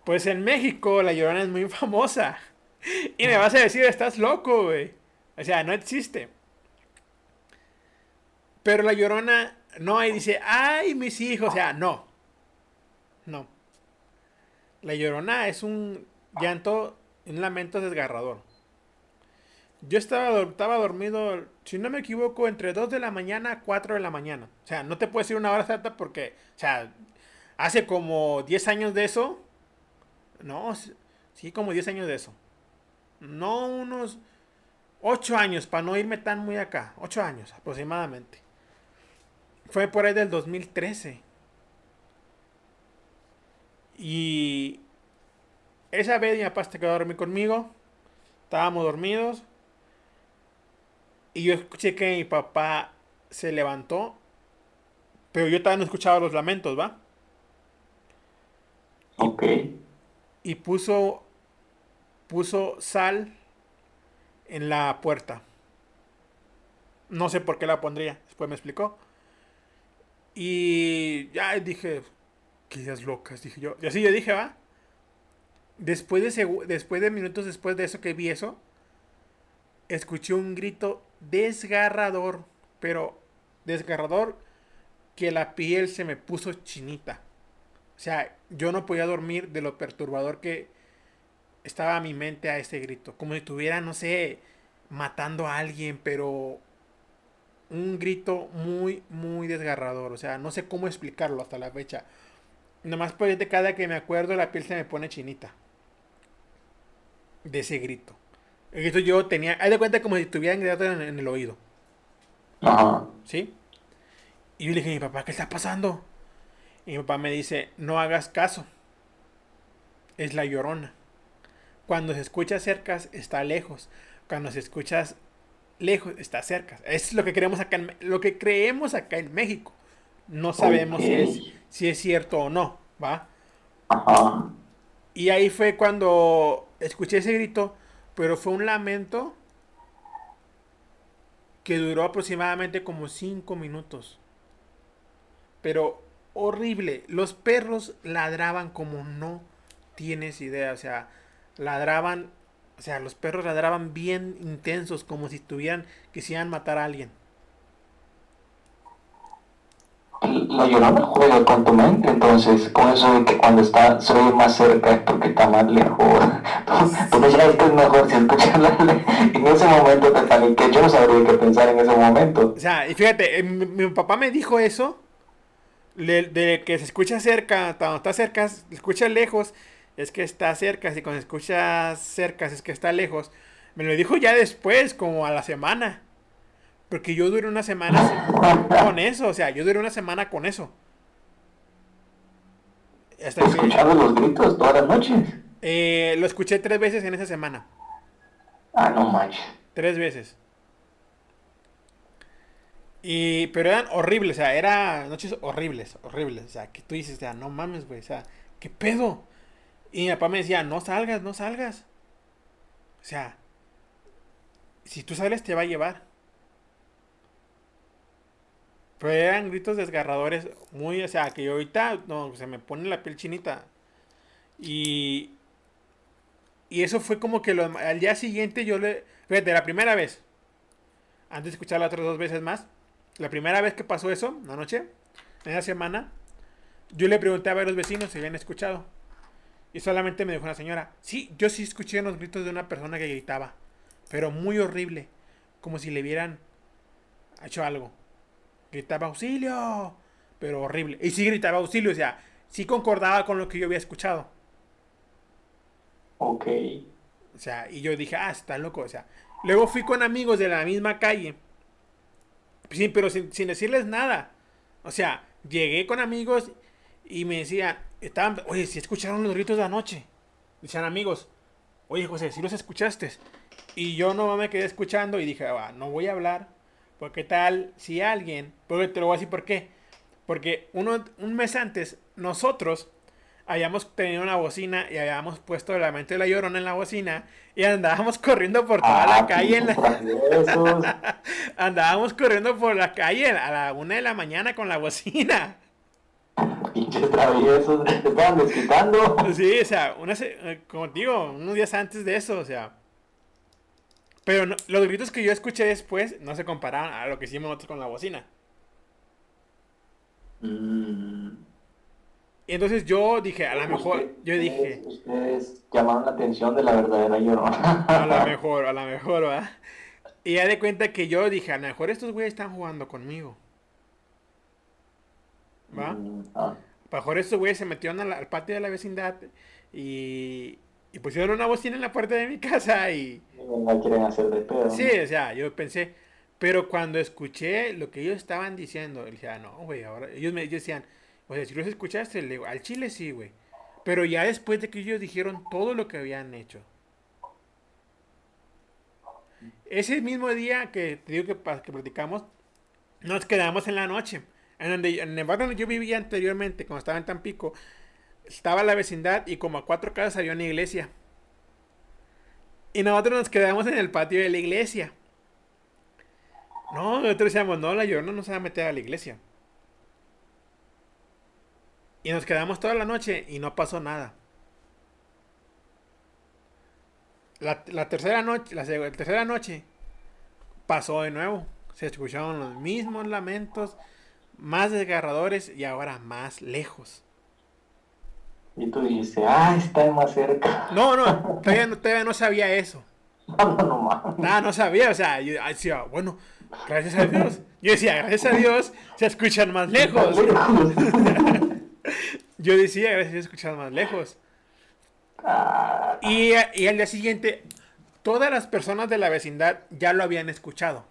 pues en México la llorona es muy famosa. Y me vas a decir, estás loco, güey. O sea, no existe. Pero la llorona no ahí dice, ay, mis hijos. O sea, no. No. La llorona es un llanto, un lamento desgarrador. Yo estaba, estaba dormido, si no me equivoco, entre 2 de la mañana a 4 de la mañana. O sea, no te puedo decir una hora exacta porque, o sea, hace como 10 años de eso. No, sí, como 10 años de eso. No unos 8 años, para no irme tan muy acá. 8 años aproximadamente. Fue por ahí del 2013. Y esa vez mi papá se quedó a dormir conmigo. Estábamos dormidos. Y yo escuché que mi papá se levantó. Pero yo todavía no escuchaba los lamentos, ¿va? Ok. Y puso. Puso sal en la puerta. No sé por qué la pondría. Después me explicó. Y ya dije. Qué ideas locas, dije yo. Y así yo dije, va. Después de, después de minutos después de eso que vi eso, escuché un grito desgarrador, pero desgarrador que la piel se me puso chinita. O sea, yo no podía dormir de lo perturbador que estaba mi mente a ese grito. Como si estuviera, no sé, matando a alguien, pero un grito muy, muy desgarrador. O sea, no sé cómo explicarlo hasta la fecha. Nomás por de cada que me acuerdo la piel se me pone chinita. De ese grito. Yo tenía, haz de cuenta como si tuviera grito en, en el oído. Ajá. ¿Sí? Y yo le dije a mi papá, ¿qué está pasando? Y mi papá me dice, no hagas caso. Es la llorona. Cuando se escucha cerca, está lejos. Cuando se escucha lejos, está cerca. Es lo que creemos acá en, lo que creemos acá en México. No sabemos si, es, si es cierto o no, ¿va? Ajá. Y ahí fue cuando escuché ese grito, pero fue un lamento que duró aproximadamente como 5 minutos. Pero horrible. Los perros ladraban como no tienes idea. O sea, ladraban. O sea, los perros ladraban bien intensos, como si estuvieran, quisieran matar a alguien. La llorona juega con tu mente, entonces, con eso de que cuando está, se oye más cerca es porque está más lejos. Tú, tú sabes que es mejor si escucharla en ese momento te paniqué. Yo no sabría qué pensar en ese momento. O sea, y fíjate, eh, mi, mi papá me dijo eso. De, de que se escucha cerca, cuando está cerca, se escucha lejos, es que está cerca. Si cuando se escucha cerca, es que está lejos. Me lo dijo ya después, como a la semana. Porque yo duré una semana con eso. O sea, yo duré una semana con eso. Hasta que, Escuchando los gritos todas las noches. eh, lo escuché tres veces en esa semana. Ah, no manches. Tres veces. Y, pero eran horribles, o sea, eran noches horribles, horribles. O sea, que tú dices, o sea, no mames, güey, o sea, ¿qué pedo? Y mi papá me decía, no salgas, no salgas. O sea, si tú sales te va a llevar. Eran gritos desgarradores, muy, o sea, que ahorita no, se me pone la piel chinita. Y, y eso fue como que lo- al día siguiente yo le... Fíjate, la primera vez, antes de escuchar las otras dos veces más, la primera vez que pasó eso, la noche, en la semana, yo le pregunté a varios vecinos si habían escuchado. Y solamente me dijo una señora, sí, yo sí escuché los gritos de una persona que gritaba, pero muy horrible, como si le hubieran hecho algo. Gritaba auxilio, pero horrible. Y sí gritaba auxilio, o sea, sí concordaba con lo que yo había escuchado. Ok. O sea, y yo dije, ah, está loco. O sea, luego fui con amigos de la misma calle. Sí, pero sin, sin decirles nada. O sea, llegué con amigos y me decían, estaban, oye, si escucharon los gritos de anoche. Decían amigos, oye, José, si los escuchaste. Y yo no me quedé escuchando y dije, "Ah, no voy a hablar. Porque tal, si alguien, porque te lo voy a decir por qué. Porque uno, un mes antes, nosotros habíamos tenido una bocina y habíamos puesto el lamento de la llorona en la bocina y andábamos corriendo por toda la Ah, calle. En la- andábamos corriendo por la calle a la una de la mañana con la bocina. Pinches traviesos. Te estaban desquitando. Sí, o sea, una, eh, como digo, unos días antes de eso, o sea. Pero no- los gritos que yo escuché después no se comparaban a lo que hicimos nosotros con la bocina. Mm. Y entonces yo dije, a lo mejor, yo dije, Ustedes, llamaron la atención de la verdadera llorona. a lo mejor, a lo mejor, ¿va? Y ya de cuenta que yo dije, a lo mejor estos güeyes están jugando conmigo. ¿Va? Mm, ah, A lo mejor estos güeyes se metieron a la- al patio de la vecindad y, y pusieron una bocina en la puerta de mi casa y... la quieren hacer de pedo. Sí, o sea, yo pensé, pero cuando escuché lo que ellos estaban diciendo, dije, ah, no, güey, ahora ellos me decían, o sea, si los escuchaste, le digo, al chile sí, güey. Pero ya después de que ellos dijeron todo lo que habían hecho. Ese mismo día que te digo que, que platicamos, nos quedamos en la noche. En, donde, en el barrio donde yo vivía anteriormente, cuando estaba en Tampico, estaba la vecindad y como a cuatro casas había una iglesia. Y nosotros nos quedamos en el patio de la iglesia. No, nosotros decíamos, no, la llorona no se va a meter a la iglesia. Y nos quedamos toda la noche y no pasó nada. La, tercera noche, la, la tercera noche pasó de nuevo. Se escucharon los mismos lamentos, más desgarradores y ahora más lejos. Y tú dijiste, ah, está más cerca. No, no, todavía no, todavía no sabía eso. No, no, no mames. Nada, no sabía, o sea, yo decía, bueno, gracias a Dios. Yo decía, gracias a Dios se escuchan más lejos. Yo decía, gracias a Dios se escuchan más lejos. Ah, Y, y al día siguiente, todas las personas de la vecindad ya lo habían escuchado.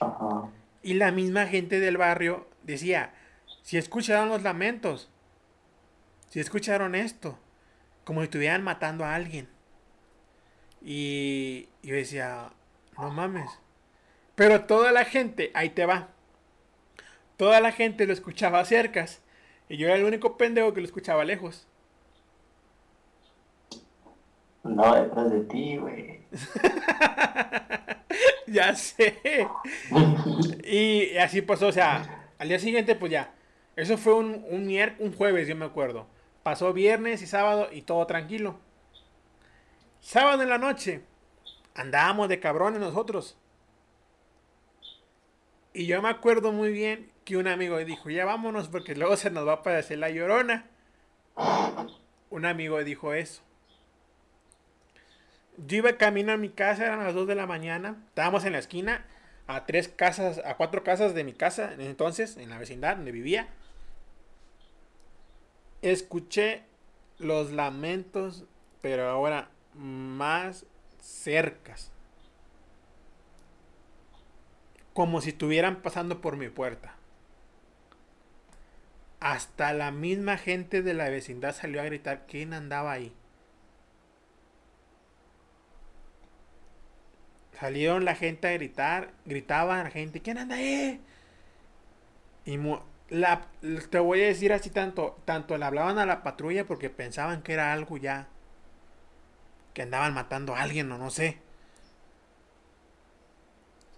Ajá. Y la misma gente del barrio decía, si escucharon los lamentos, si escucharon esto, como si estuvieran matando a alguien. Y yo decía, no mames. Pero toda la gente, ahí te va. Toda la gente lo escuchaba cercas. Y yo era el único pendejo que lo escuchaba lejos. No, detrás de ti, güey. ya sé. Y así pasó, o sea, al día siguiente, pues ya. Eso fue un, un, un jueves, yo me acuerdo. Pasó viernes y sábado y todo tranquilo. Sábado en la noche, andábamos de cabrones nosotros. Y yo me acuerdo muy bien que un amigo dijo, ya vámonos porque luego se nos va a aparecer la llorona. Un amigo dijo eso. Yo iba camino a mi casa, eran las 2 de la mañana. Estábamos en la esquina, a tres casas, a cuatro casas de mi casa, entonces, en la vecindad donde vivía. Escuché los lamentos, pero ahora más cercas. Como si estuvieran pasando por mi puerta. Hasta la misma gente de la vecindad salió a gritar quién andaba ahí. Salieron la gente a gritar, gritaban la gente, ¿quién anda ahí? Y la, te voy a decir así tanto, tanto le hablaban a la patrulla porque pensaban que era algo ya, que andaban matando a alguien o no sé.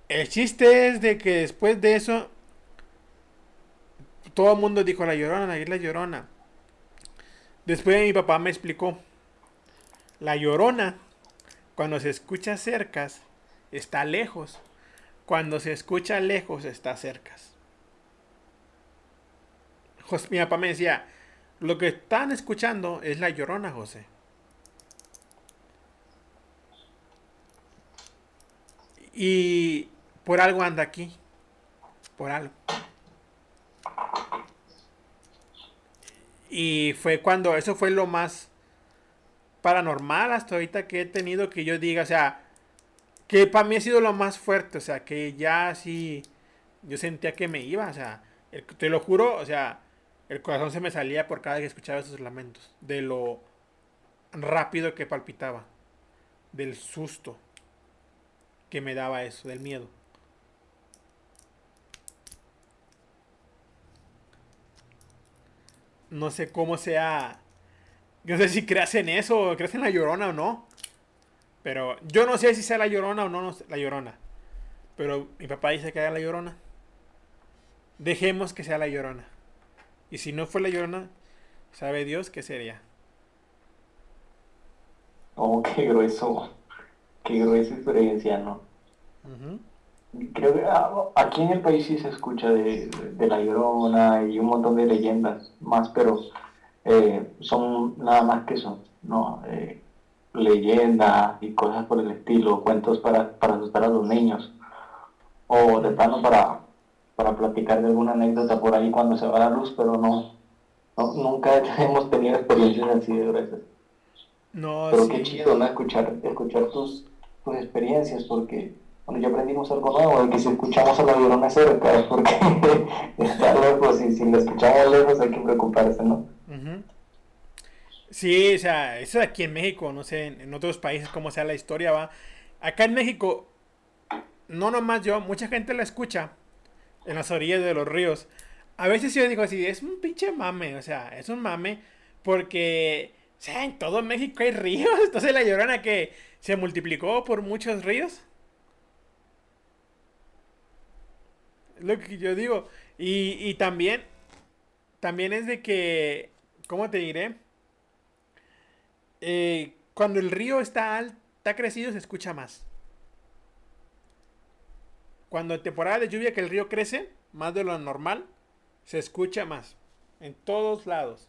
El chiste es de que después de eso, todo el mundo dijo la llorona, la isla llorona. Después mi papá me explicó. La llorona, cuando se escucha cerca, está lejos. Cuando se escucha lejos, está cerca. Mi papá me decía, lo que están escuchando es la llorona, José. Y por algo anda aquí. Por algo. Y fue cuando, eso fue lo más paranormal hasta ahorita que he tenido que yo diga, o sea, que para mí ha sido lo más fuerte, o sea, que ya así, yo sentía que me iba, o sea, te lo juro, o sea, el corazón se me salía por cada vez que escuchaba esos lamentos, de lo rápido que palpitaba, del susto que me daba eso, del miedo. No sé cómo sea. No sé si creas en eso, creas en la llorona o no. Pero yo no sé si sea la llorona o no, la llorona. Pero mi papá dice que era la llorona. Dejemos que sea la llorona. Y si no fue la llorona, sabe Dios qué sería. Oh, qué grueso. Qué gruesa experiencia, ¿no? Creo que ah, aquí en el país sí se escucha de, La Llorona y un montón de leyendas más, pero eh, son nada más que eso, ¿no? Eh, leyendas y cosas por el estilo, cuentos para, asustar a los niños, o de plano para, para platicar de alguna anécdota por ahí cuando se va la luz, pero no, nunca hemos tenido experiencias así de gruesas. No, pero qué chido, ¿no? Escuchar, escuchar tus, tus experiencias, porque bueno, ya aprendimos algo nuevo, de que si escuchamos a la llorona cerca es porque está lejos y si la escuchamos lejos hay que preocuparse, ¿no? Sí, o sea, eso aquí en México, no sé, en, otros países cómo sea la historia, va. Acá en México, no nomás yo, mucha gente la escucha en las orillas de los ríos. A veces yo digo así, es un pinche mame, o sea, es un mame porque, o sea, en todo México hay ríos, entonces la llorona que se multiplicó por muchos ríos. lo que yo digo. Y, también, también es de que, ¿cómo te diré? Eh, cuando el río está, alto, está crecido se escucha más. Cuando en temporada de lluvia que el río crece, más de lo normal, se escucha más. En todos lados.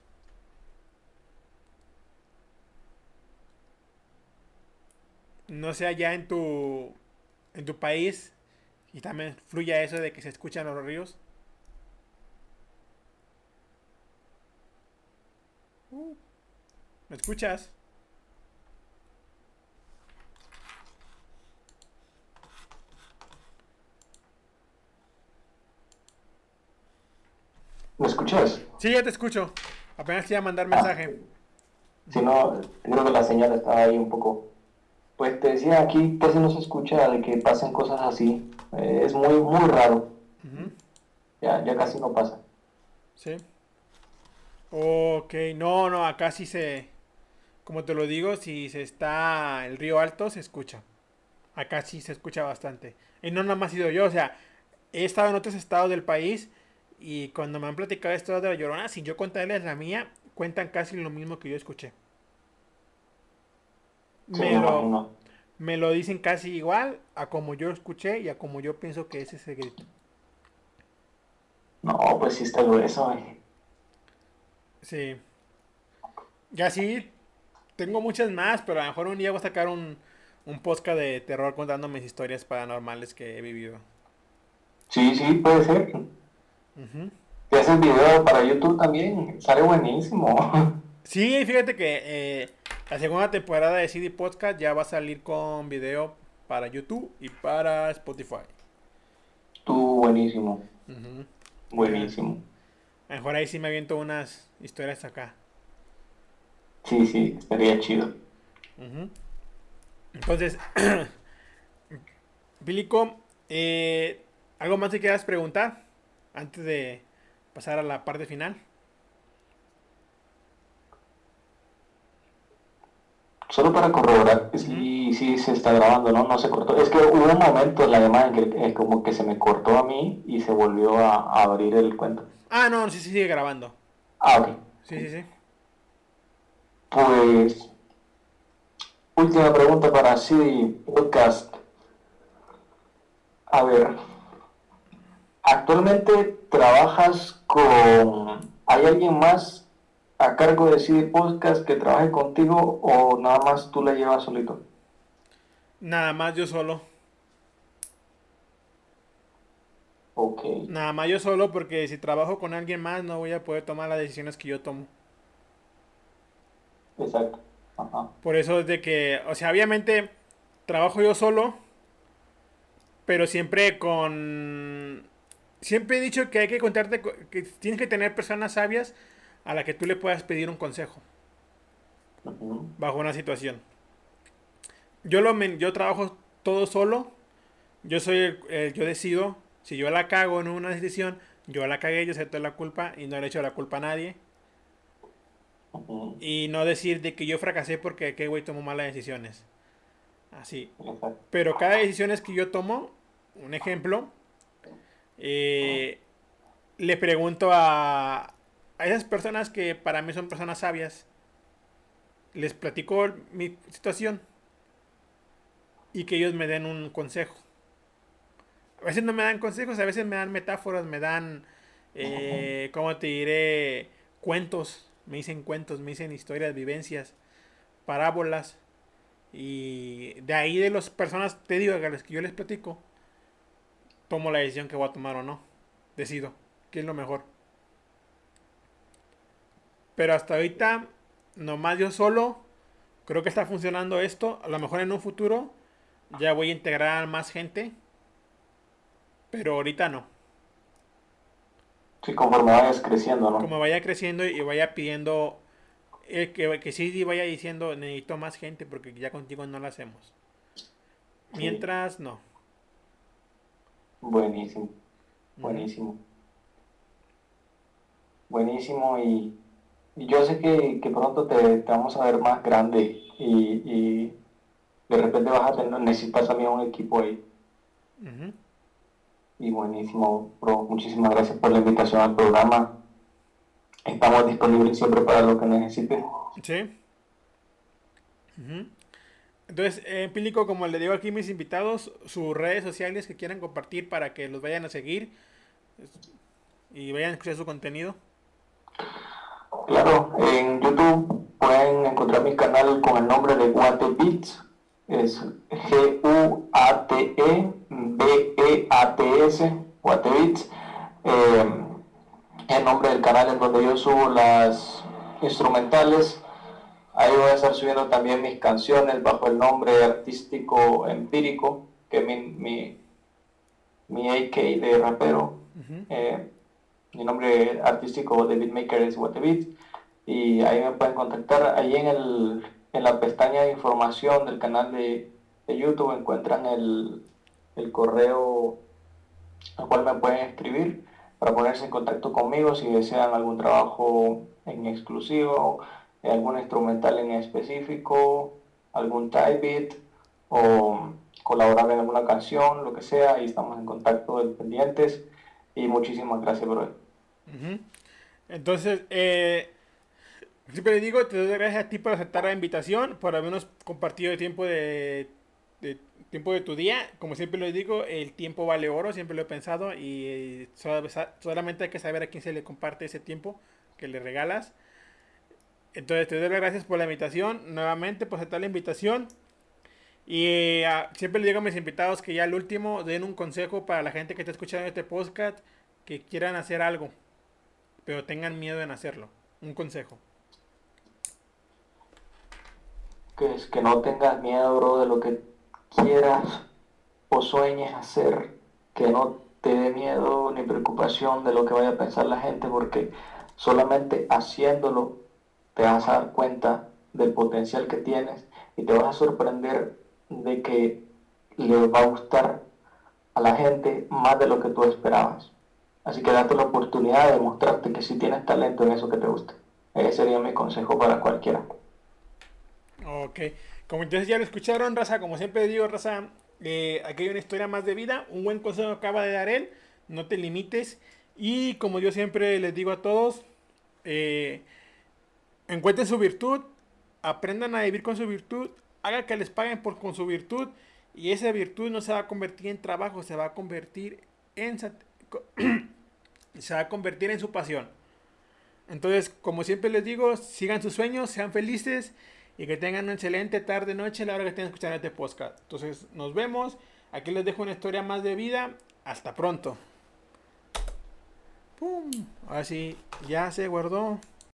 No sé allá en tu, en tu país y también fluye eso de que se escuchan los ríos. Uh, ¿Me escuchas? ¿Me escuchas? Sí, ya te escucho. Apenas te iba a mandar mensaje. Si no, creo que la señal estaba ahí un poco. Pues te decía, aquí casi no se escucha de que pasen cosas así. Eh, es muy, muy raro. ya, ya casi no pasa. Sí. Ok, no, no, acá sí se. Como te lo digo, si se está el río alto, se escucha. Acá sí se escucha bastante. Y no nada más he sido yo, o sea, he estado en otros estados del país y cuando me han platicado esto de la llorona, sin yo contarles la mía, cuentan casi lo mismo que yo escuché. me, lo, me lo dicen casi igual a como yo escuché y a como yo pienso que es ese grito. No, pues sí está grueso, eh. Sí. Y así tengo muchas más, pero a lo mejor un día voy a sacar un, un podcast de terror contando mis historias paranormales que he vivido. Sí, sí, puede ser. Uh -huh. haces video para YouTube también, sale buenísimo. Sí, fíjate que eh, la segunda temporada de CD Podcast ya va a salir con video para YouTube y para Spotify. Tú, buenísimo. Buenísimo. mejor ahí sí me aviento unas historias acá. Sí, sí, estaría chido. Entonces, Bilico, eh, ¿algo más que quieras preguntar antes de pasar a la parte final? solo para corroborar si, si se está grabando, ¿no? No se cortó. Es que hubo un momento en la llamada en que eh, como que se me cortó a mí y se volvió a, a abrir el cuento. Ah, no, sí, sí, sigue grabando. Ah, ok. Sí, sí, sí. Pues, última pregunta para sí Podcast. A ver, actualmente trabajas con... ¿Hay alguien más a cargo de CD Podcast que trabaje contigo o nada más tú la llevas solito? Nada más yo solo. Ok, Nada más yo solo porque si trabajo con alguien más no voy a poder tomar las decisiones que yo tomo. exacto. Ajá. Por eso es de que, o sea, obviamente trabajo yo solo, pero siempre con... Siempre he dicho que hay que contarte, co- que tienes que tener personas sabias a las que tú le puedas pedir un consejo bajo una situación. Yo, lo, yo trabajo todo solo, yo soy, el- el- yo decido, si yo la cago en una decisión, yo la cagué, yo acepto la culpa y no le echo la culpa a nadie. Y no decir de que yo fracasé porque aquel güey tomó malas decisiones. Así. Pero cada decisión es que yo tomo, un ejemplo, eh, le pregunto a, a esas personas que para mí son personas sabias, les platico mi situación y que ellos me den un consejo. A veces no me dan consejos, a veces me dan metáforas, me dan, eh, ¿cómo te diré? Cuentos, me dicen cuentos, me dicen historias, vivencias, parábolas. Y de ahí de las personas, te digo, a las que yo les platico, tomo la decisión que voy a tomar o no. Decido qué es lo mejor. Pero hasta ahorita, nomás yo solo, creo que está funcionando esto. A lo mejor en un futuro ya voy a integrar más gente. Pero ahorita no. Sí, conforme vayas creciendo, ¿no? Como vaya creciendo y vaya pidiendo, eh, que, que sí vaya diciendo, necesito más gente porque ya contigo no lo hacemos. Mientras, no. Buenísimo, buenísimo. Buenísimo y, y yo sé que, que pronto te, te vamos a ver más grande y, y de repente vas a tener, necesitas también un equipo ahí. Y buenísimo, bro. Muchísimas gracias por la invitación al programa. Estamos disponibles siempre para lo que necesites. Sí. Entonces, eh, Pílico, como le digo aquí mis invitados, sus redes sociales que quieran compartir para que los vayan a seguir y vayan a escuchar su contenido. Claro, en YouTube pueden encontrar mi canal con el nombre de Guate Beats. Es G-U-A-T-E-B-E-A-T-S, Guate Beats. Eh, el nombre del canal en donde yo subo las instrumentales. Ahí voy a estar subiendo también mis canciones bajo el nombre artístico empírico, que es mi, mi, mi AK de rapero. Eh, mi nombre artístico de beatmaker es Beat y ahí me pueden contactar. Ahí en, el, en la pestaña de información del canal de, de YouTube encuentran el, el correo al cual me pueden escribir para ponerse en contacto conmigo si desean algún trabajo en exclusivo, algún instrumental en específico, algún type beat o colaborar en alguna canción, lo que sea, ahí estamos en contacto pendientes y muchísimas gracias, bro. Ujú. Entonces, eh, siempre le digo, te doy gracias a ti por aceptar la invitación, por habernos compartido el tiempo de, de- tiempo de tu día. Como siempre lo digo, el tiempo vale oro, siempre lo he pensado y eh, sola- solamente hay que saber a quién se le comparte ese tiempo que le regalas. Entonces, te doy las gracias por la invitación, nuevamente por aceptar la invitación. Y ah, siempre le digo a mis invitados que ya al último den un consejo para la gente que está escuchando este podcast que quieran hacer algo, pero tengan miedo en hacerlo. Un consejo. Que es que no tengas miedo, bro, de lo que quieras o sueñes hacer, que no te dé miedo ni preocupación de lo que vaya a pensar la gente, porque solamente haciéndolo te vas a dar cuenta del potencial que tienes y te vas a sorprender de que le va a gustar a la gente más de lo que tú esperabas. Así que date la oportunidad de mostrarte que sí tienes talento en eso que te gusta. Ese sería mi consejo para cualquiera. Ok. Como entonces ya lo escucharon, raza, como siempre digo, raza, eh, aquí hay una historia más de vida. Un buen consejo acaba de dar él. No te limites. Y como yo siempre les digo a todos, eh, encuentren su virtud, aprendan a vivir con su virtud, hagan que les paguen por con su virtud. Y esa virtud no se va a convertir en trabajo, se va a convertir en se va a convertir en su pasión. Entonces, como siempre les digo, sigan sus sueños, sean felices y que tengan una excelente tarde, noche la hora que estén escuchando este podcast. Entonces, nos vemos. Aquí les dejo una historia más de vida. Hasta pronto. Ahora sí, ya se guardó.